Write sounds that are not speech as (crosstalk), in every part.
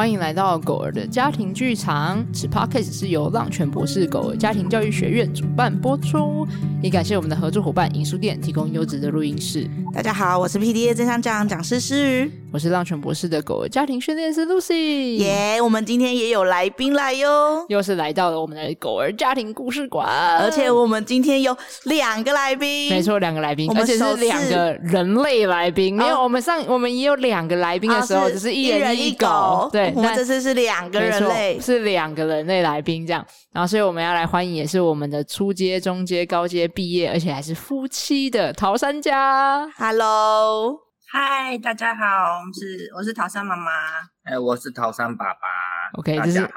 欢迎来到狗儿的家庭剧场。此 podcast 是由浪犬博士狗儿家庭教育学院主办播出，也感谢我们的合作伙伴银书店提供优质的录音室。大家好，我是 PTT 正向教养讲师诗瑜，我是浪犬博士的狗儿家庭训练师 Lucy。耶我们今天也有来宾来哟，又是来到了我们的狗儿家庭故事馆，而且我们今天有两个来宾，没错，两个来宾，而且是两个人类来宾。没有，我们上我们也有两个来宾的时候，只、哦、是一人一狗，对。我们这次是两个人类，是两个人类来宾这样，然后所以我们要来欢迎，也是我们的初阶、中阶、高阶毕业，而且还是夫妻的陶三家。Hello，嗨，大家好，我是我是桃山妈妈，哎，我是桃山爸爸。OK，大家好，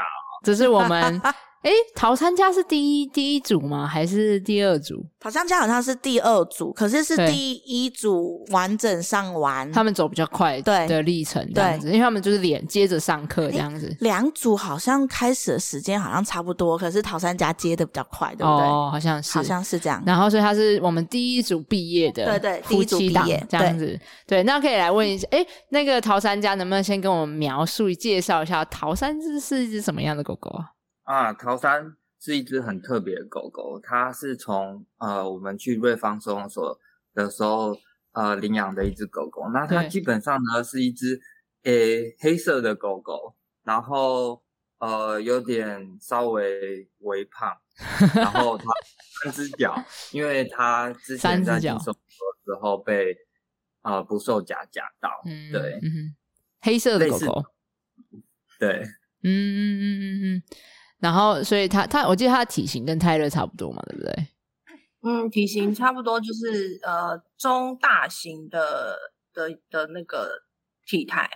这是，这是我们。哎，陶三家是第一第一组吗？还是第二组？陶三家好像是第二组，可是是第一组完整上完，他们走比较快对的历程这样子，因为他们就是连接着上课这样子。两组好像开始的时间好像差不多，可是陶三家接的比较快，对不对？哦，好像是，好像是这样。然后所以他是我们第一组毕业的，对对，第一组毕业这样子。对，那可以来问一下，哎，那个陶三家能不能先跟我们描述介绍一下陶三只是一只什么样的狗狗啊？啊，桃三是一只很特别的狗狗，它是从呃我们去瑞芳收容所的时候呃领养的一只狗狗。那它基本上呢是一只诶黑色的狗狗，然后呃有点稍微微胖，然后它 (laughs) 三只脚，因为它之前在收容所的时候被呃不受夹夹到，嗯、对嗯，黑色的狗狗，对，嗯嗯嗯嗯嗯。然后，所以他他，我记得他的体型跟泰勒差不多嘛，对不对？嗯，体型差不多，就是呃中大型的的的那个体态。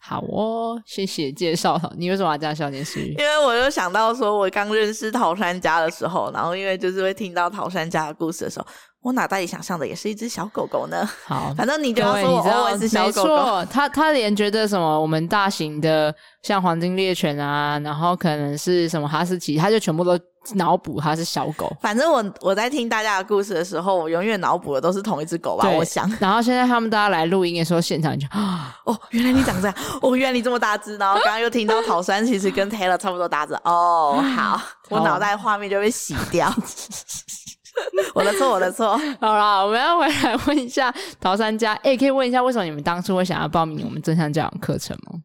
好哦，谢谢介绍。你为什么要这样笑？点诗？因为我就想到说，我刚认识陶山家的时候，然后因为就是会听到陶山家的故事的时候，我脑袋里想象的也是一只小狗狗呢。(laughs) 好，反正你就要说我是小狗狗。他他连觉得什么我们大型的。像黄金猎犬啊，然后可能是什么哈士奇，他就全部都脑补它是小狗。反正我我在听大家的故事的时候，我永远脑补的都是同一只狗吧。我想。然后现在他们大家来录音的时候，现场就哦，原来你长这样，哦，原来你这么大只。然后刚刚又听到陶山其实跟 Taylor 差不多大只。哦，好，我脑袋画面就被洗掉。(laughs) (laughs) 我的错，我的错。(laughs) 好啦，我们要回来问一下陶三家，哎，可以问一下为什么你们当初会想要报名我们正向教养课程吗？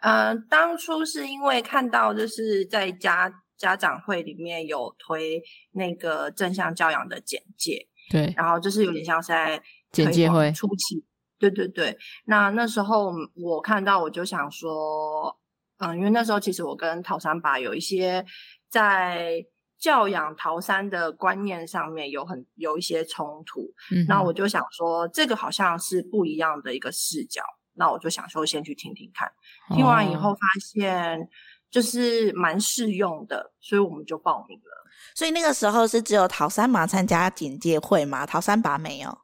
呃，当初是因为看到就是在家家长会里面有推那个正向教养的简介，对，然后就是有点像是在简介会初期，对对对。那那时候我看到我就想说，嗯、呃，因为那时候其实我跟陶三爸有一些在教养桃山的观念上面有很有一些冲突，嗯，那我就想说，这个好像是不一样的一个视角。那我就想说，先去听听看。听完以后发现就是蛮适用的，所以我们就报名了。所以那个时候是只有桃山麻参加简介会吗？陶三爸没有？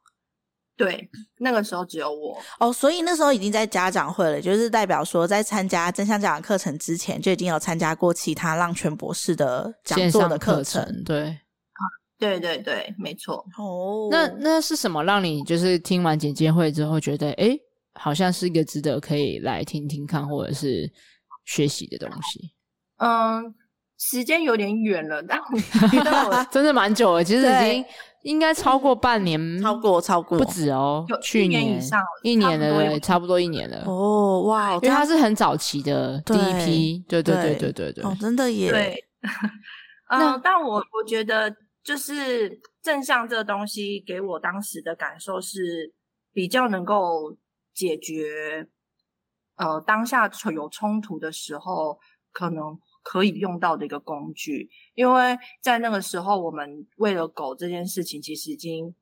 对，那个时候只有我。哦，所以那时候已经在家长会了，就是代表说在参加真相讲的课程之前，就已经有参加过其他浪泉博士的讲座的课程。对，啊，对对对，没错。哦，那那是什么让你就是听完简介会之后觉得，诶好像是一个值得可以来听听看或者是学习的东西。嗯，时间有点远了，但我 (laughs) (laughs) 真的蛮久了，其实已经应该超过半年，超过超过。不止哦，去年以上一年了，差不多一年了。哦哇，因为它是很早期的第一批，对对对对对对，哦，真的耶。对，(laughs) 嗯，但我我觉得就是正向这个东西给我当时的感受是比较能够。解决呃当下有冲突的时候，可能可以用到的一个工具，因为在那个时候，我们为了狗这件事情，其实已经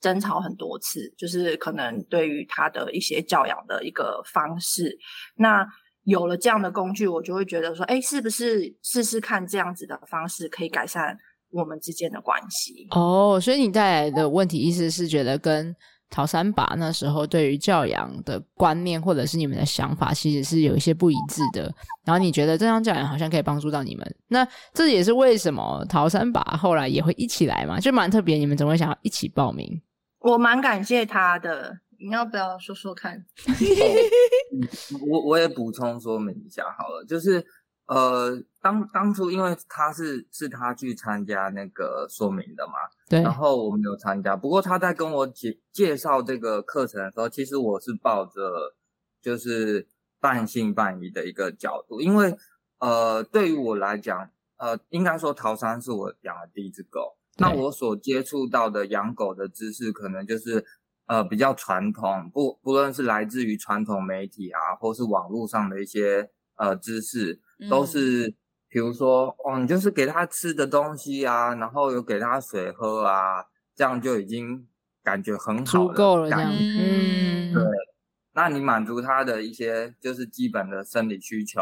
争吵很多次，就是可能对于他的一些教养的一个方式，那有了这样的工具，我就会觉得说，哎，是不是试试看这样子的方式可以改善我们之间的关系？哦，所以你带来的问题意思是觉得跟。陶三把那时候对于教养的观念，或者是你们的想法，其实是有一些不一致的。然后你觉得这样教养好像可以帮助到你们，那这也是为什么陶三把后来也会一起来嘛，就蛮特别。你们怎么会想要一起报名？我蛮感谢他的，你要不要说说看？(laughs) 我我也补充说明一下好了，就是呃，当当初因为他是是他去参加那个说明的嘛，对，然后我们有参加，不过他在跟我介介绍这个课程的时候，其实我是抱着就是半信半疑的一个角度，因为呃，对于我来讲，呃，应该说桃山是我养的第一只狗，那我所接触到的养狗的知识，可能就是。呃，比较传统，不不论是来自于传统媒体啊，或是网络上的一些呃知识，都是，嗯、比如说，哦，你就是给他吃的东西啊，然后有给他水喝啊，这样就已经感觉很好足够了，这样，嗯，对，那你满足他的一些就是基本的生理需求，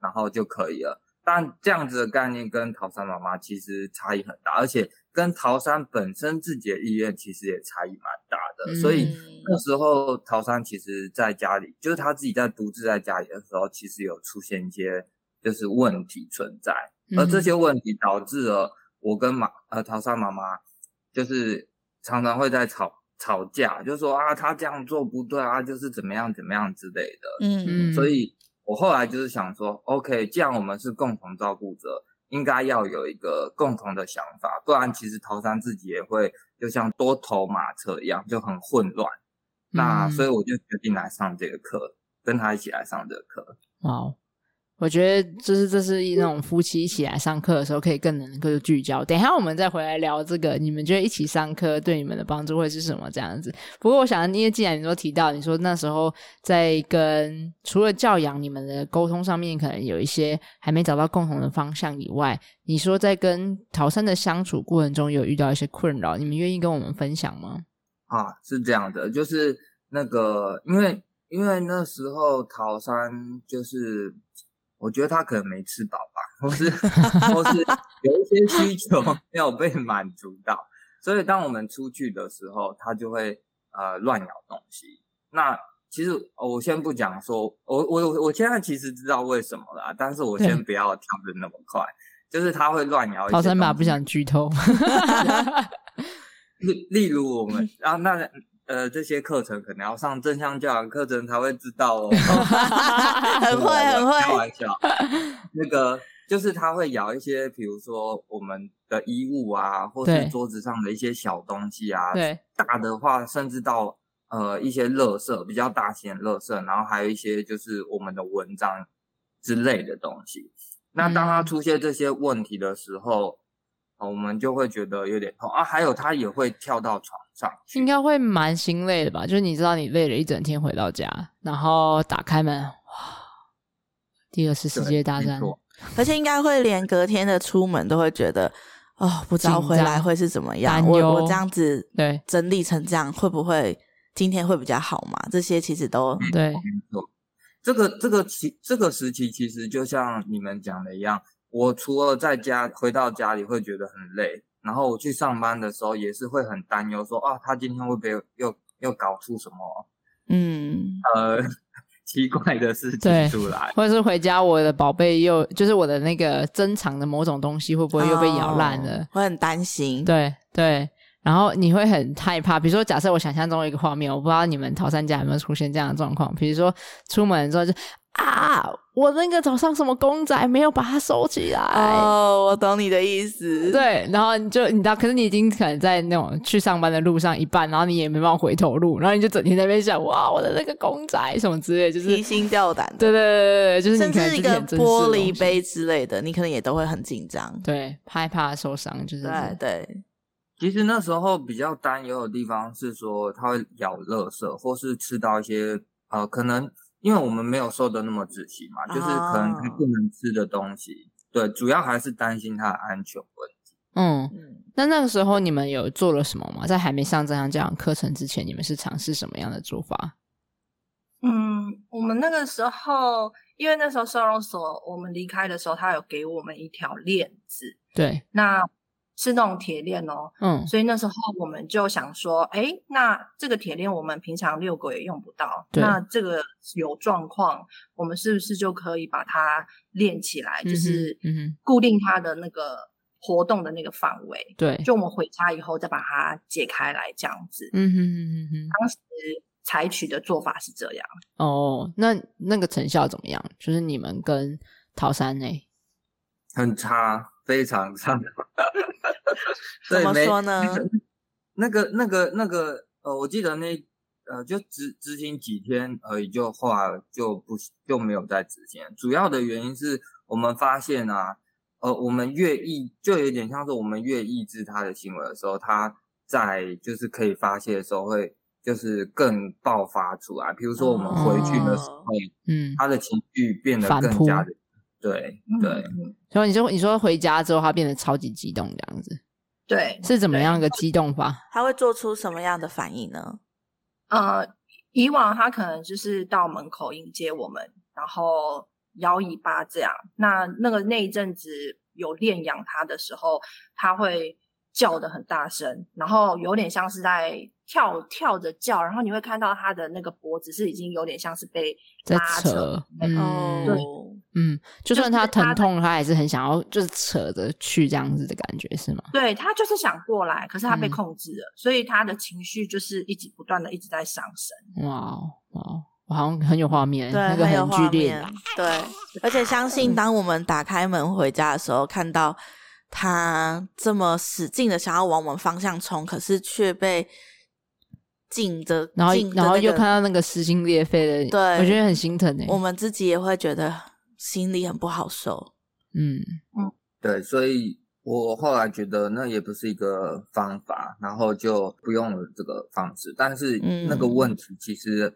然后就可以了。但这样子的概念跟桃山妈妈其实差异很大，而且跟桃山本身自己的意愿其实也差异蛮大的。嗯、所以那时候桃山其实在家里，就是他自己在独自在家里的时候，其实有出现一些就是问题存在，而这些问题导致了我跟马呃桃山妈妈就是常常会在吵吵架，就说啊他这样做不对啊，就是怎么样怎么样之类的。嗯嗯，所以。我后来就是想说，OK，既然我们是共同照顾者，应该要有一个共同的想法，不然其实桃山自己也会就像多头马车一样，就很混乱。嗯、那所以我就决定来上这个课，跟他一起来上这个课。哇。我觉得就是这是一那种夫妻一起来上课的时候，可以更能够聚焦。等一下我们再回来聊这个，你们觉得一起上课对你们的帮助会是什么？这样子。不过我想，因为既然你说提到，你说那时候在跟除了教养你们的沟通上面，可能有一些还没找到共同的方向以外，你说在跟桃山的相处过程中有遇到一些困扰，你们愿意跟我们分享吗？啊，是这样的，就是那个，因为因为那时候桃山就是。我觉得他可能没吃饱吧，或是或是有一些需求没有被满足到，所以当我们出去的时候，他就会呃乱咬东西。那其实我先不讲说，我我我现在其实知道为什么啦，但是我先不要跳的那么快，就是他会乱咬。桃山爸不想剧透。(laughs) 例例如我们啊那。呃，这些课程可能要上正向教养课程才会知道哦。(laughs) 很 (laughs) 会，很会。开玩笑，那个就是他会咬一些，比如说我们的衣物啊，或是桌子上的一些小东西啊。对。大的话，甚至到呃一些垃圾，比较大型的垃圾，然后还有一些就是我们的文章之类的东西。那当他出现这些问题的时候，嗯、我们就会觉得有点痛啊。还有，他也会跳到床上。应该会蛮心累的吧？就是你知道，你累了一整天回到家，然后打开门，哇，第二次世界大战，而且应该会连隔天的出门都会觉得，哦，不知道回来会是怎么样。我我这样子对整理成这样，会不会今天会比较好嘛？这些其实都对。这个这个期这个时期其实就像你们讲的一样，我除了在家回到家里会觉得很累。然后我去上班的时候也是会很担忧，说啊，他今天会不会又又搞出什么嗯呃 (laughs) 奇怪的事情出来，或者是回家我的宝贝又就是我的那个珍藏的某种东西会不会又被咬烂了？会很担心。对对，然后你会很害怕。比如说，假设我想象中一个画面，我不知道你们桃山家有没有出现这样的状况。比如说出门之后就。啊！我那个早上什么公仔没有把它收起来？哦，我懂你的意思。对，然后你就你知道，可是你已经可能在那种去上班的路上一半，然后你也没办法回头路，然后你就整天在那边想，哇，我的那个公仔什么之类，就是提心吊胆。对对对对对，就是你甚至一个玻璃杯之类的，你可能也都会很紧张，对，害怕受伤，就是对对。其实那时候比较担忧的地方是说，它会咬垃圾，或是吃到一些呃可能。因为我们没有收的那么仔细嘛，就是可能他不能吃的东西，哦、对，主要还是担心他的安全问题。嗯，那那个时候你们有做了什么吗？在还没上这样这样课程之前，你们是尝试什么样的做法？嗯，我们那个时候，因为那时候收容所我们离开的时候，他有给我们一条链子，对，那。是那种铁链哦，嗯，所以那时候我们就想说，哎，那这个铁链我们平常遛狗也用不到，那这个有状况，我们是不是就可以把它链起来，嗯、就是固定它的那个活动的那个范围？对，就我们回家以后再把它解开来这样子。嗯哼哼哼哼。当时采取的做法是这样。哦，那那个成效怎么样？就是你们跟桃山呢？很差，非常差。(laughs) 怎么说呢？那个、那个、那个，呃，我记得那呃，就执执行几天而已，就后来就不就没有再执行。主要的原因是我们发现啊，呃，我们越抑，就有点像是我们越抑制他的行为的时候，他在就是可以发泄的时候会就是更爆发出来。比如说我们回去的时候，嗯，他的情绪变得更加的。对对，所以你说你说回家之后他变得超级激动这样子，对，是怎么样一个激动法？他会做出什么样的反应呢？呃，以往他可能就是到门口迎接我们，然后摇尾巴这样。那那个那一阵子有练养他的时候，他会叫的很大声，然后有点像是在。跳跳着叫，然后你会看到他的那个脖子是已经有点像是被拉扯，扯嗯，对，嗯，就算他疼痛，他，他还是很想要，就是扯着去这样子的感觉，是吗？对，他就是想过来，可是他被控制了，嗯、所以他的情绪就是一直不断的一直在上升。哇哇，我好像很有画面，对，那个很剧烈，对，而且相 (laughs) 信当我们打开门回家的时候，看到他这么使劲的想要往我们方向冲，可是却被。紧着，然后、那个、然后又看到那个撕心裂肺的，对，我觉得很心疼诶。我们自己也会觉得心里很不好受。嗯嗯，对，所以我后来觉得那也不是一个方法，然后就不用了这个方式。但是那个问题其实，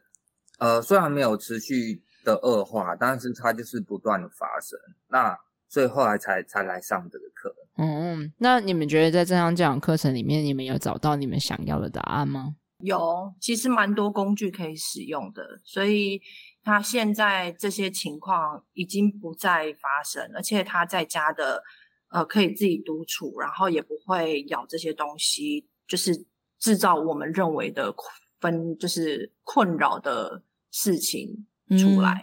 嗯、呃，虽然没有持续的恶化，但是它就是不断的发生。那所以后来才才来上这个课。嗯，那你们觉得在正向教养课程里面，你们有找到你们想要的答案吗？有，其实蛮多工具可以使用的，所以他现在这些情况已经不再发生，而且他在家的呃可以自己独处，然后也不会咬这些东西，就是制造我们认为的分就是困扰的事情。出来，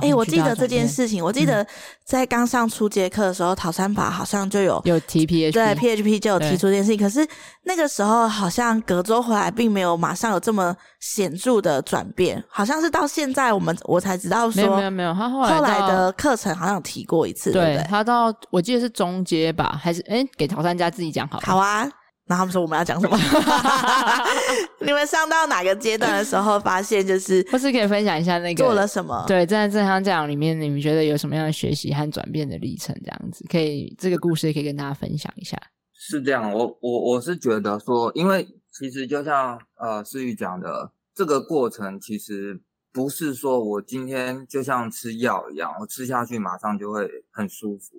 哎、我记得这件事情，我记得在刚上初阶课的时候，陶三法好像就有有提 PHP，对 PHP 就有提出这件事情。可是那个时候好像隔周回来，并没有马上有这么显著的转变，好像是到现在我们我才知道说，没有没有，他后来后来的课程好像有提过一次，对，他到我记得是中阶吧，还是哎、欸，给陶三家自己讲好，好啊。然后他们说我们要讲什么？(laughs) 你们上到哪个阶段的时候发现就是，或是可以分享一下那个做了什么？对，在正向教养里面，你们觉得有什么样的学习和转变的历程？这样子可以，这个故事也可以跟大家分享一下。是这样，我我我是觉得说，因为其实就像呃思雨讲的，这个过程其实不是说我今天就像吃药一样，我吃下去马上就会很舒服。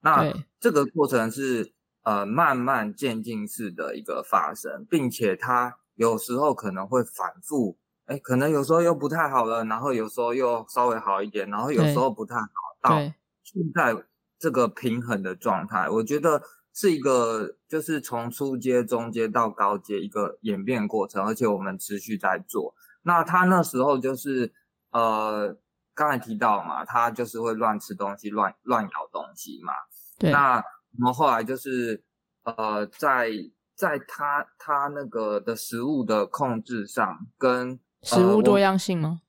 那这个过程是。呃，慢慢渐进式的一个发生，并且它有时候可能会反复，哎，可能有时候又不太好了，然后有时候又稍微好一点，然后有时候不太好，到现在这个平衡的状态，我觉得是一个就是从初阶、中阶到高阶一个演变过程，而且我们持续在做。那他那时候就是呃，刚才提到嘛，他就是会乱吃东西、乱乱咬东西嘛，对，那。然后后来就是，呃，在在他他那个的食物的控制上，跟食物多样性吗？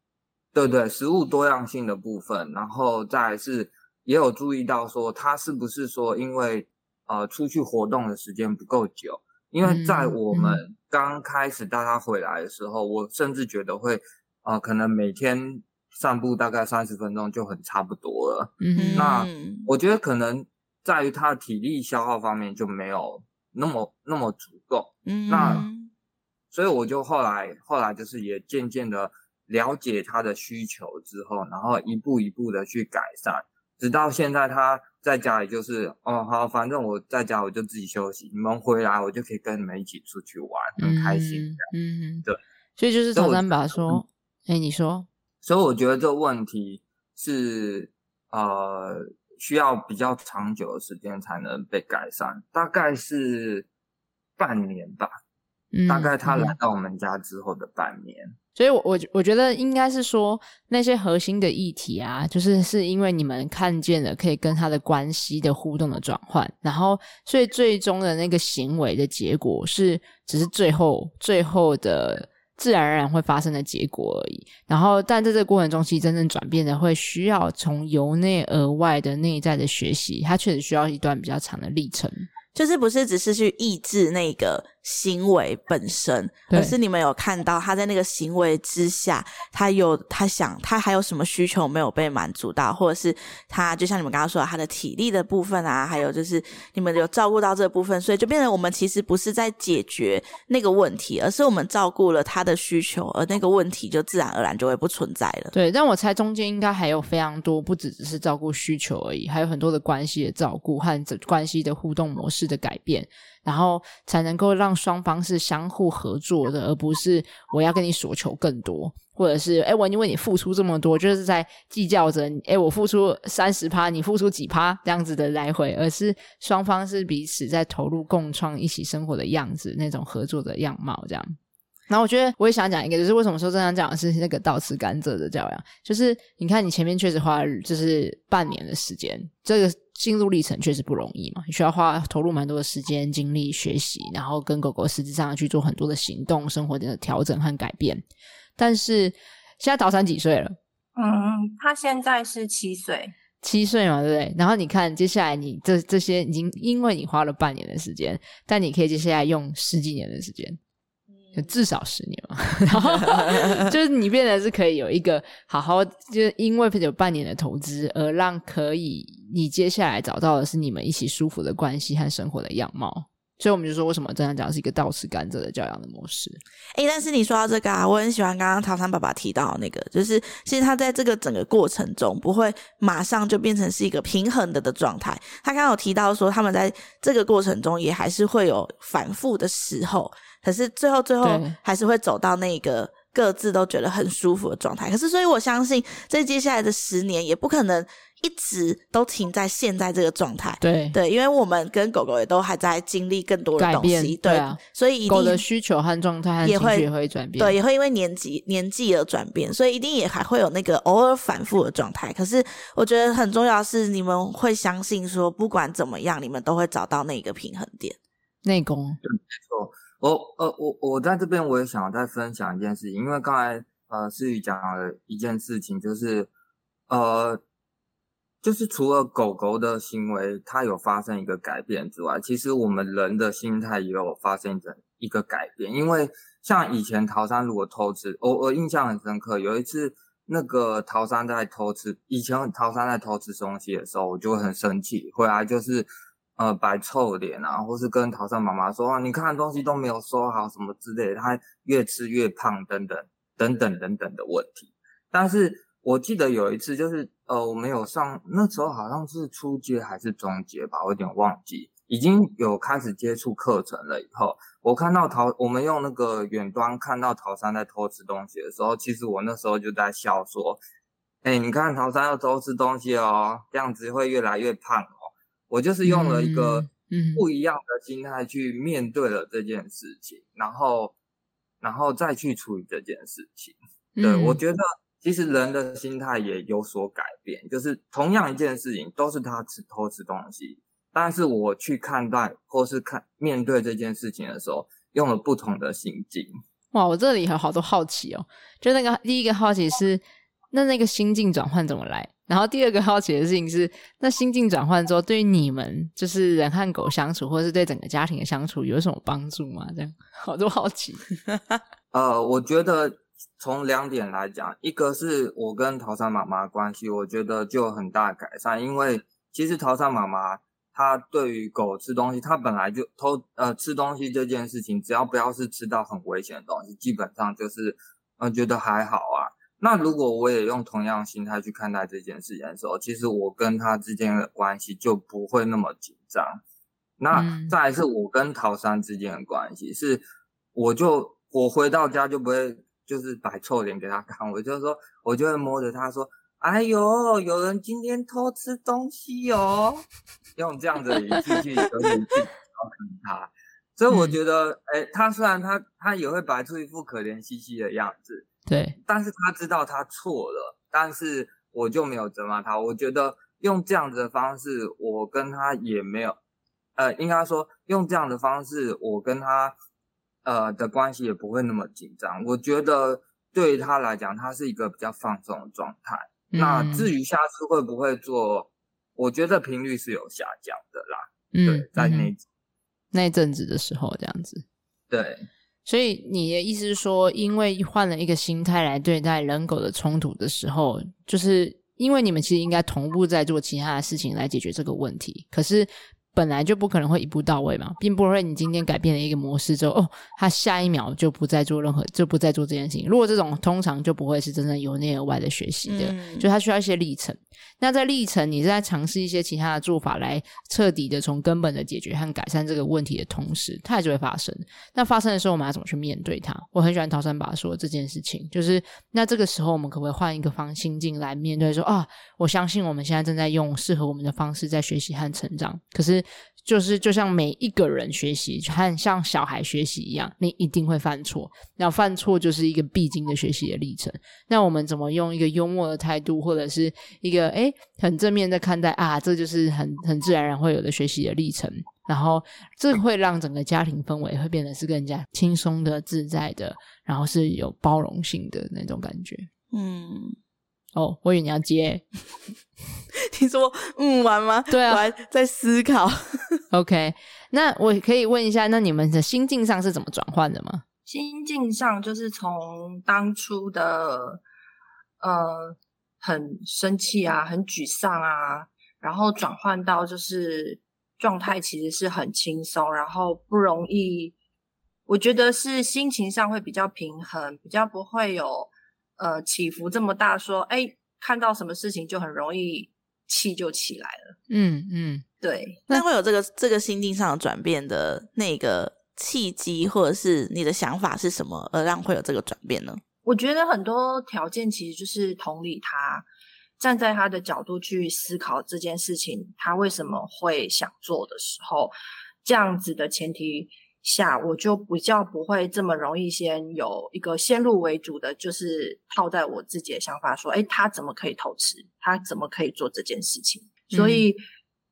对对，食物多样性的部分，然后再是也有注意到说，他是不是说因为呃出去活动的时间不够久？因为在我们刚开始带他回来的时候，嗯、我甚至觉得会呃可能每天散步大概三十分钟就很差不多了。嗯，那我觉得可能。在于他的体力消耗方面就没有那么那么足够，嗯，那所以我就后来后来就是也渐渐的了解他的需求之后，然后一步一步的去改善，直到现在他在家里就是哦好，反正我在家我就自己休息，你们回来我就可以跟你们一起出去玩，很开心这样，嗯，对，所以就是桃三把说，哎，你说，所以我觉得这个问题是呃。需要比较长久的时间才能被改善，大概是半年吧。嗯，大概他来到我们家之后的半年。所以我，我我我觉得应该是说那些核心的议题啊，就是是因为你们看见了可以跟他的关系的互动的转换，然后所以最终的那个行为的结果是只是最后最后的自然而然会发生的结果而已。然后，但在这个过程中，其实真正转变的会需要从由内而外的内在的学习，它确实需要一段比较长的历程。就是不是只是去抑制那个行为本身，而是你们有看到他在那个行为之下，他有他想他还有什么需求没有被满足到，或者是他就像你们刚刚说的，他的体力的部分啊，还有就是你们有照顾到这部分，所以就变成我们其实不是在解决那个问题，而是我们照顾了他的需求，而那个问题就自然而然就会不存在了。对，但我猜中间应该还有非常多，不只只是照顾需求而已，还有很多的关系的照顾和关系的互动模式的改变。然后才能够让双方是相互合作的，而不是我要跟你索求更多，或者是哎，我已经为你付出这么多，就是在计较着，哎，我付出三十趴，你付出几趴这样子的来回，而是双方是彼此在投入共创一起生活的样子，那种合作的样貌这样。然后我觉得我也想讲一个，就是为什么说这样讲的是那个倒吃甘蔗的教养，就是你看你前面确实花了就是半年的时间，这个。心路历程确实不容易嘛，你需要花投入蛮多的时间、精力学习，然后跟狗狗实质上去做很多的行动、生活的调整和改变。但是现在桃三几岁了？嗯，他现在是七岁，七岁嘛，对不对？然后你看，接下来你这这些已经因为你花了半年的时间，但你可以接下来用十几年的时间。至少十年嘛，(laughs) 然后就是你变得是可以有一个好好，就是因为有半年的投资，而让可以你接下来找到的是你们一起舒服的关系和生活的样貌。所以我们就说，为什么这样讲是一个倒吃甘蔗的教养的模式？诶、欸，但是你说到这个啊，我很喜欢刚刚桃三爸爸提到的那个，就是其实他在这个整个过程中不会马上就变成是一个平衡的的状态。他刚刚有提到说，他们在这个过程中也还是会有反复的时候。可是最后，最后还是会走到那个各自都觉得很舒服的状态。可是，所以我相信，在接下来的十年，也不可能一直都停在现在这个状态。对对，因为我们跟狗狗也都还在经历更多的东西。对，对啊，所以一定狗的需求和状态也会也会转变。对，也会因为年纪年纪而转变，所以一定也还会有那个偶尔反复的状态。可是，我觉得很重要的是，你们会相信说，不管怎么样，你们都会找到那个平衡点。内功，对，没错。我呃我我在这边我也想再分享一件事情，因为刚才呃思雨讲了一件事情，就是呃就是除了狗狗的行为它有发生一个改变之外，其实我们人的心态也有发生一个改变。因为像以前桃三如果偷吃，我我印象很深刻，有一次那个桃三在偷吃，以前桃三在偷吃东西的时候，我就会很生气，回来就是。呃，摆臭脸啊，或是跟桃三妈妈说啊，你看东西都没有收好，什么之类的，他越吃越胖，等等等等等等的问题。但是我记得有一次，就是呃，我们有上那时候好像是初阶还是中阶吧，我有点忘记，已经有开始接触课程了以后，我看到陶，我们用那个远端看到陶三在偷吃东西的时候，其实我那时候就在笑说，哎，你看陶三要偷吃东西哦，这样子会越来越胖哦。我就是用了一个不一样的心态去面对了这件事情，嗯嗯、然后，然后再去处理这件事情。对、嗯、我觉得，其实人的心态也有所改变，就是同样一件事情，都是他吃偷吃东西，但是我去看待或是看面对这件事情的时候，用了不同的心境。哇，我这里有好多好奇哦，就那个第一个好奇是，那那个心境转换怎么来？然后第二个好奇的事情是，那心境转换之后，对于你们就是人和狗相处，或是对整个家庭的相处，有什么帮助吗？这样好多好奇。(laughs) 呃，我觉得从两点来讲，一个是我跟桃山妈妈关系，我觉得就有很大改善，因为其实桃山妈妈她对于狗吃东西，她本来就偷呃吃东西这件事情，只要不要是吃到很危险的东西，基本上就是呃觉得还好啊。那如果我也用同样心态去看待这件事情的时候，其实我跟他之间的关系就不会那么紧张。那再来是我跟桃山之间的关系，是我就我回到家就不会就是摆臭脸给他看，我就说我就会摸着他说：“哎呦，有人今天偷吃东西哦。”用这样子的语气去有点去调侃他。所以我觉得，哎，他虽然他他也会摆出一副可怜兮兮的样子。对，但是他知道他错了，但是我就没有责骂他。我觉得用这样子的方式，我跟他也没有，呃，应该说用这样的方式，我跟他，呃的关系也不会那么紧张。我觉得对于他来讲，他是一个比较放松的状态。嗯、那至于下次会不会做，我觉得频率是有下降的啦。嗯，对，在那、嗯、那一阵子的时候，这样子。对，所以你的意思是说，因为换了一个心态来对待人狗的冲突的时候，就是因为你们其实应该同步在做其他的事情来解决这个问题，可是。本来就不可能会一步到位嘛，并不会你今天改变了一个模式之后，哦，他下一秒就不再做任何，就不再做这件事情。如果这种通常就不会是真正由内而外的学习的，嗯、就他需要一些历程。那在历程，你是在尝试一些其他的做法来彻底的从根本的解决和改善这个问题的同时，它也就会发生。那发生的时候，我们要怎么去面对它？我很喜欢陶三把说这件事情，就是那这个时候我们可不可以换一个方心境来面对说？啊，我相信我们现在正在用适合我们的方式在学习和成长，可是。就是就像每一个人学习，和像小孩学习一样，你一定会犯错。那犯错就是一个必经的学习的历程。那我们怎么用一个幽默的态度，或者是一个哎诶很正面的看待啊？这就是很很自然而然会有的学习的历程。然后这会让整个家庭氛围会变得是更加轻松的、自在的，然后是有包容性的那种感觉。嗯。哦，我以为你要接，(laughs) 你说嗯完吗？对啊，我还在思考。OK，(laughs) 那我可以问一下，那你们的心境上是怎么转换的吗？心境上就是从当初的呃很生气啊，很沮丧啊，然后转换到就是状态其实是很轻松，然后不容易，我觉得是心情上会比较平衡，比较不会有。呃，起伏这么大，说，哎，看到什么事情就很容易气就起来了。嗯嗯，对。那会有这个这个心境上的转变的那个契机，或者是你的想法是什么，而让会有这个转变呢？我觉得很多条件其实就是同理他，站在他的角度去思考这件事情，他为什么会想做的时候，这样子的前提。下我就比较不会这么容易先有一个先入为主的，就是套在我自己的想法说，诶，他怎么可以偷吃？他怎么可以做这件事情？所以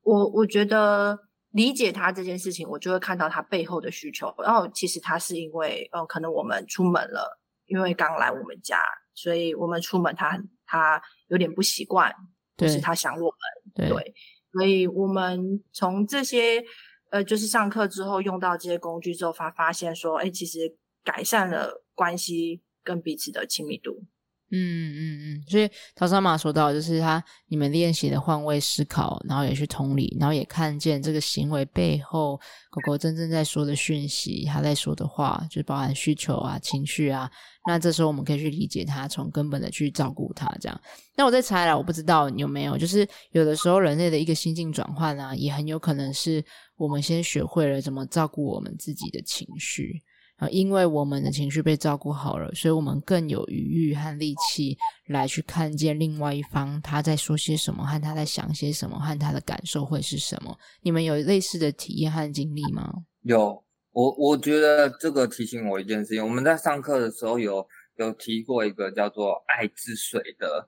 我，我我觉得理解他这件事情，我就会看到他背后的需求。然后，其实他是因为，呃，可能我们出门了，因为刚来我们家，所以我们出门他很他有点不习惯，就是他想我们，对，对，所以我们从这些。呃，就是上课之后用到这些工具之后，发发现说，哎，其实改善了关系跟彼此的亲密度。嗯嗯嗯，所以陶三妈说到，就是他你们练习的换位思考，然后也去同理，然后也看见这个行为背后狗狗真正在说的讯息，他在说的话，就包含需求啊、情绪啊。那这时候我们可以去理解他，从根本的去照顾他，这样。那我再猜了，我不知道有没有，就是有的时候人类的一个心境转换啊，也很有可能是我们先学会了怎么照顾我们自己的情绪啊，因为我们的情绪被照顾好了，所以我们更有余裕和力气来去看见另外一方他在说些什么，和他在想些什么，和他的感受会是什么。你们有类似的体验和经历吗？有。我我觉得这个提醒我一件事情，我们在上课的时候有有提过一个叫做“爱之水”的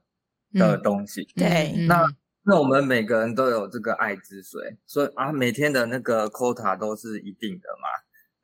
的东西。嗯、对，那那我们每个人都有这个爱之水，所以啊，每天的那个 quota 都是一定的嘛，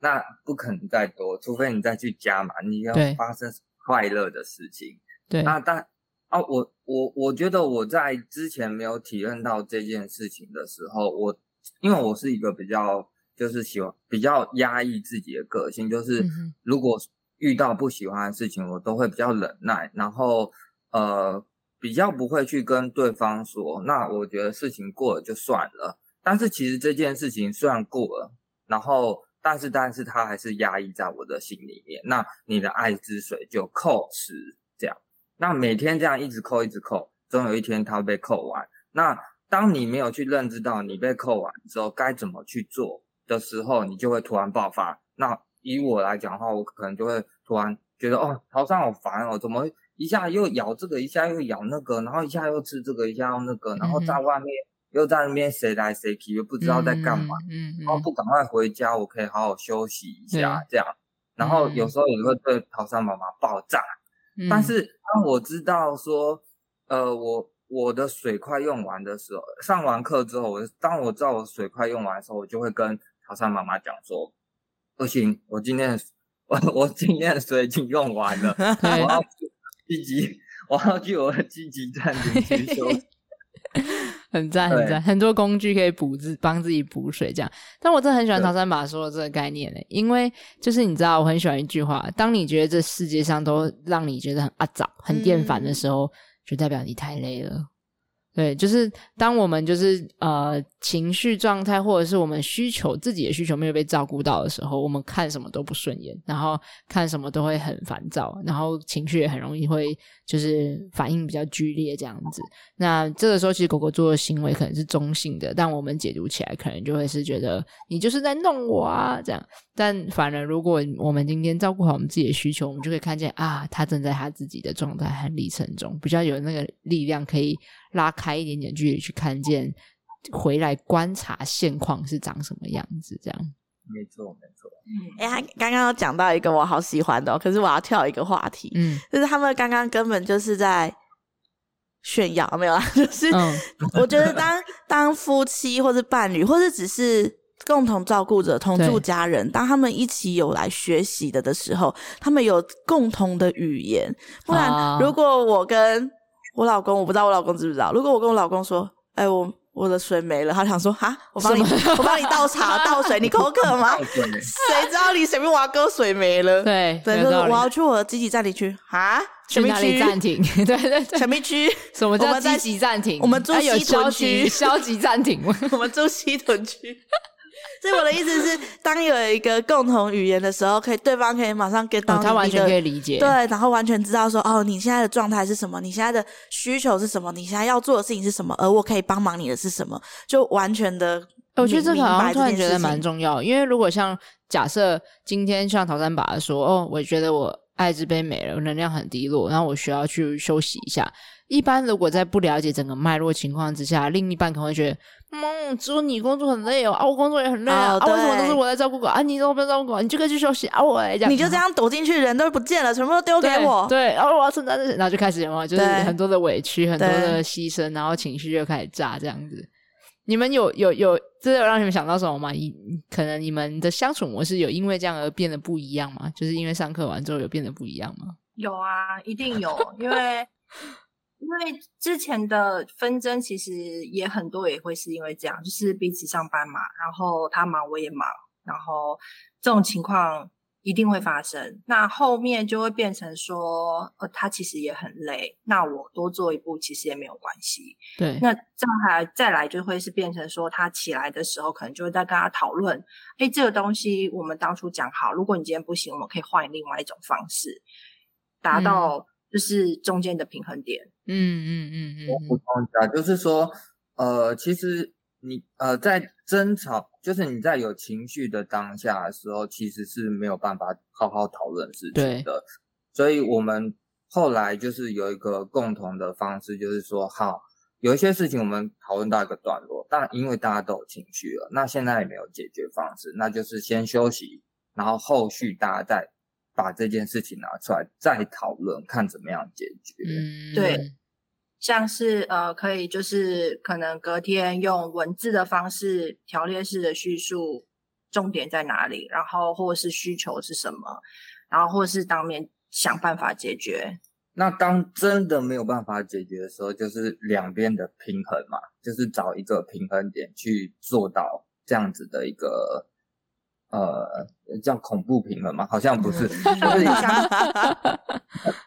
那不可能再多，除非你再去加嘛，你要发生快乐的事情。对，那但啊，我我我觉得我在之前没有体验到这件事情的时候，我因为我是一个比较。就是喜欢比较压抑自己的个性，就是如果遇到不喜欢的事情，我都会比较忍耐，然后呃比较不会去跟对方说。那我觉得事情过了就算了。但是其实这件事情虽然过了，然后但是但是它还是压抑在我的心里面。那你的爱之水就扣持这样，那每天这样一直扣一直扣，总有一天它会被扣完。那当你没有去认知到你被扣完之后该怎么去做的时候，你就会突然爆发。那以我来讲的话，我可能就会突然觉得，哦，陶三好烦哦，怎么一下又咬这个，一下又咬那个，然后一下又吃这个，一下又那个，然后在外面又在那边谁来谁去，又不知道在干嘛。嗯，嗯，然后不赶快回家，我可以好好休息一下，这样。然后有时候也会对陶三妈妈爆炸。嗯。但是当我知道说，呃，我。我的水快用完的时候，上完课之后，我当我知道我水快用完的时候，我就会跟陶三妈妈讲说：“不行，我今天我 (laughs) 我今天的水已经用完了，我要积极，(laughs) 我要去我的积极站点去休息。(laughs) 很赞很赞，很多工具可以补自帮自己补水这样。但我真的很喜欢唐三马说的这个概念呢，因为就是你知道，我很喜欢一句话：当你觉得这世界上都让你觉得很阿杂、很厌烦的时候，嗯、就代表你太累了。对，就是当我们就是呃情绪状态，或者是我们需求自己的需求没有被照顾到的时候，我们看什么都不顺眼，然后看什么都会很烦躁，然后情绪也很容易会就是反应比较剧烈这样子。那这个时候，其实狗狗做的行为可能是中性的，但我们解读起来可能就会是觉得你就是在弄我啊这样。但反而如果我们今天照顾好我们自己的需求，我们就可以看见啊，它正在它自己的状态和历程中，比较有那个力量可以。拉开一点点距离去看见，回来观察现况是长什么样子，这样。没错，没错。嗯，哎，他刚刚讲到一个我好喜欢的，可是我要跳一个话题，嗯，就是他们刚刚根本就是在炫耀，没有啊？(laughs) 就是、嗯、我觉得当当夫妻或是伴侣，或是只是共同照顾者、同住家人，当他们一起有来学习的的时候，他们有共同的语言。不然，如果我跟我老公，我不知道我老公知不知道。如果我跟我老公说：“哎、欸，我我的水没了。”他想说：“哈，我帮你，我帮你倒茶倒水，你口渴吗？(laughs) 谁知道你随便挖沟水没了？对，对，就是我要去我的积极暂停区啊，去哪里暂停？(laughs) 对对对，什么区？什么叫积极暂停？我们住西屯区，消极暂停。(laughs) 我们住西屯区。所以我的意思是，当有一个共同语言的时候，可以对方可以马上 get 到、哦，他完全可以理解，对，然后完全知道说，哦，你现在的状态是什么，你现在的需求是什么，你现在要做的事情是什么，而我可以帮忙你的是什么，就完全的。我觉得这个好像突然觉得蛮重要，因为如果像假设今天像陶三把说，哦，我觉得我爱之杯没了，能量很低落，然后我需要去休息一下。一般如果在不了解整个脉络情况之下，另一半可能会觉得，嗯，只有你工作很累哦，啊，我工作也很累啊，哦、啊，为什么都是我在照顾狗啊？你怎么不照顾狗？你就可以去休息啊，我来讲，你就这样躲进去，人都不见了，全部都丢给我，对，然后我要承担这些，然后就开始有就是很多的委屈，很多的牺牲，然后情绪就开始炸这样子。你们有有有，这有让你们想到什么吗？一可能你们的相处模式有因为这样而变得不一样吗？就是因为上课完之后有变得不一样吗？有啊，一定有，因为。因为之前的纷争其实也很多，也会是因为这样，就是彼此上班嘛，然后他忙我也忙，然后这种情况一定会发生。那后面就会变成说，呃，他其实也很累，那我多做一步其实也没有关系。对，那这样还再来就会是变成说，他起来的时候可能就会在跟他讨论，哎，这个东西我们当初讲好，如果你今天不行，我们可以换另外一种方式，达到就是中间的平衡点。嗯嗯嗯嗯嗯，我补充一下，就是说，呃，其实你呃在争吵，就是你在有情绪的当下的时候，其实是没有办法好好讨论事情的。所以我们后来就是有一个共同的方式，就是说，好，有一些事情我们讨论到一个段落，但因为大家都有情绪了，那现在也没有解决方式，那就是先休息，然后后续大家再。把这件事情拿出来再讨论，看怎么样解决。嗯，对，像是呃，可以就是可能隔天用文字的方式条列式的叙述重点在哪里，然后或是需求是什么，然后或是当面想办法解决。那当真的没有办法解决的时候，就是两边的平衡嘛，就是找一个平衡点去做到这样子的一个。呃，叫恐怖平衡吗？好像不是，就是 (laughs)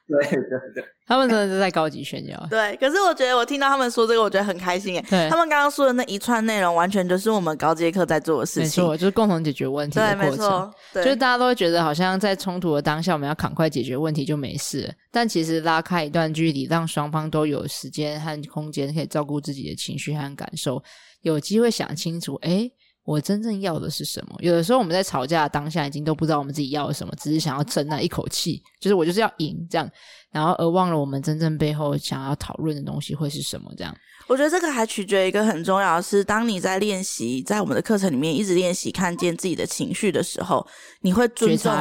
对对对，他们真的是在高级炫耀。对，可是我觉得我听到他们说这个，我觉得很开心耶。对，他们刚刚说的那一串内容，完全就是我们高阶课在做的事情。没错，就是共同解决问题的过程。对，没错。就是大家都会觉得好像在冲突的当下，我们要赶快解决问题就没事。但其实拉开一段距离，让双方都有时间和空间，可以照顾自己的情绪和感受，有机会想清楚，哎。我真正要的是什么？有的时候我们在吵架当下，已经都不知道我们自己要什么，只是想要争那一口气，就是我就是要赢这样。然后而忘了我们真正背后想要讨论的东西会是什么？这样。我觉得这个还取决于一个很重要的是，当你在练习，在我们的课程里面一直练习看见自己的情绪的时候，你会尊重，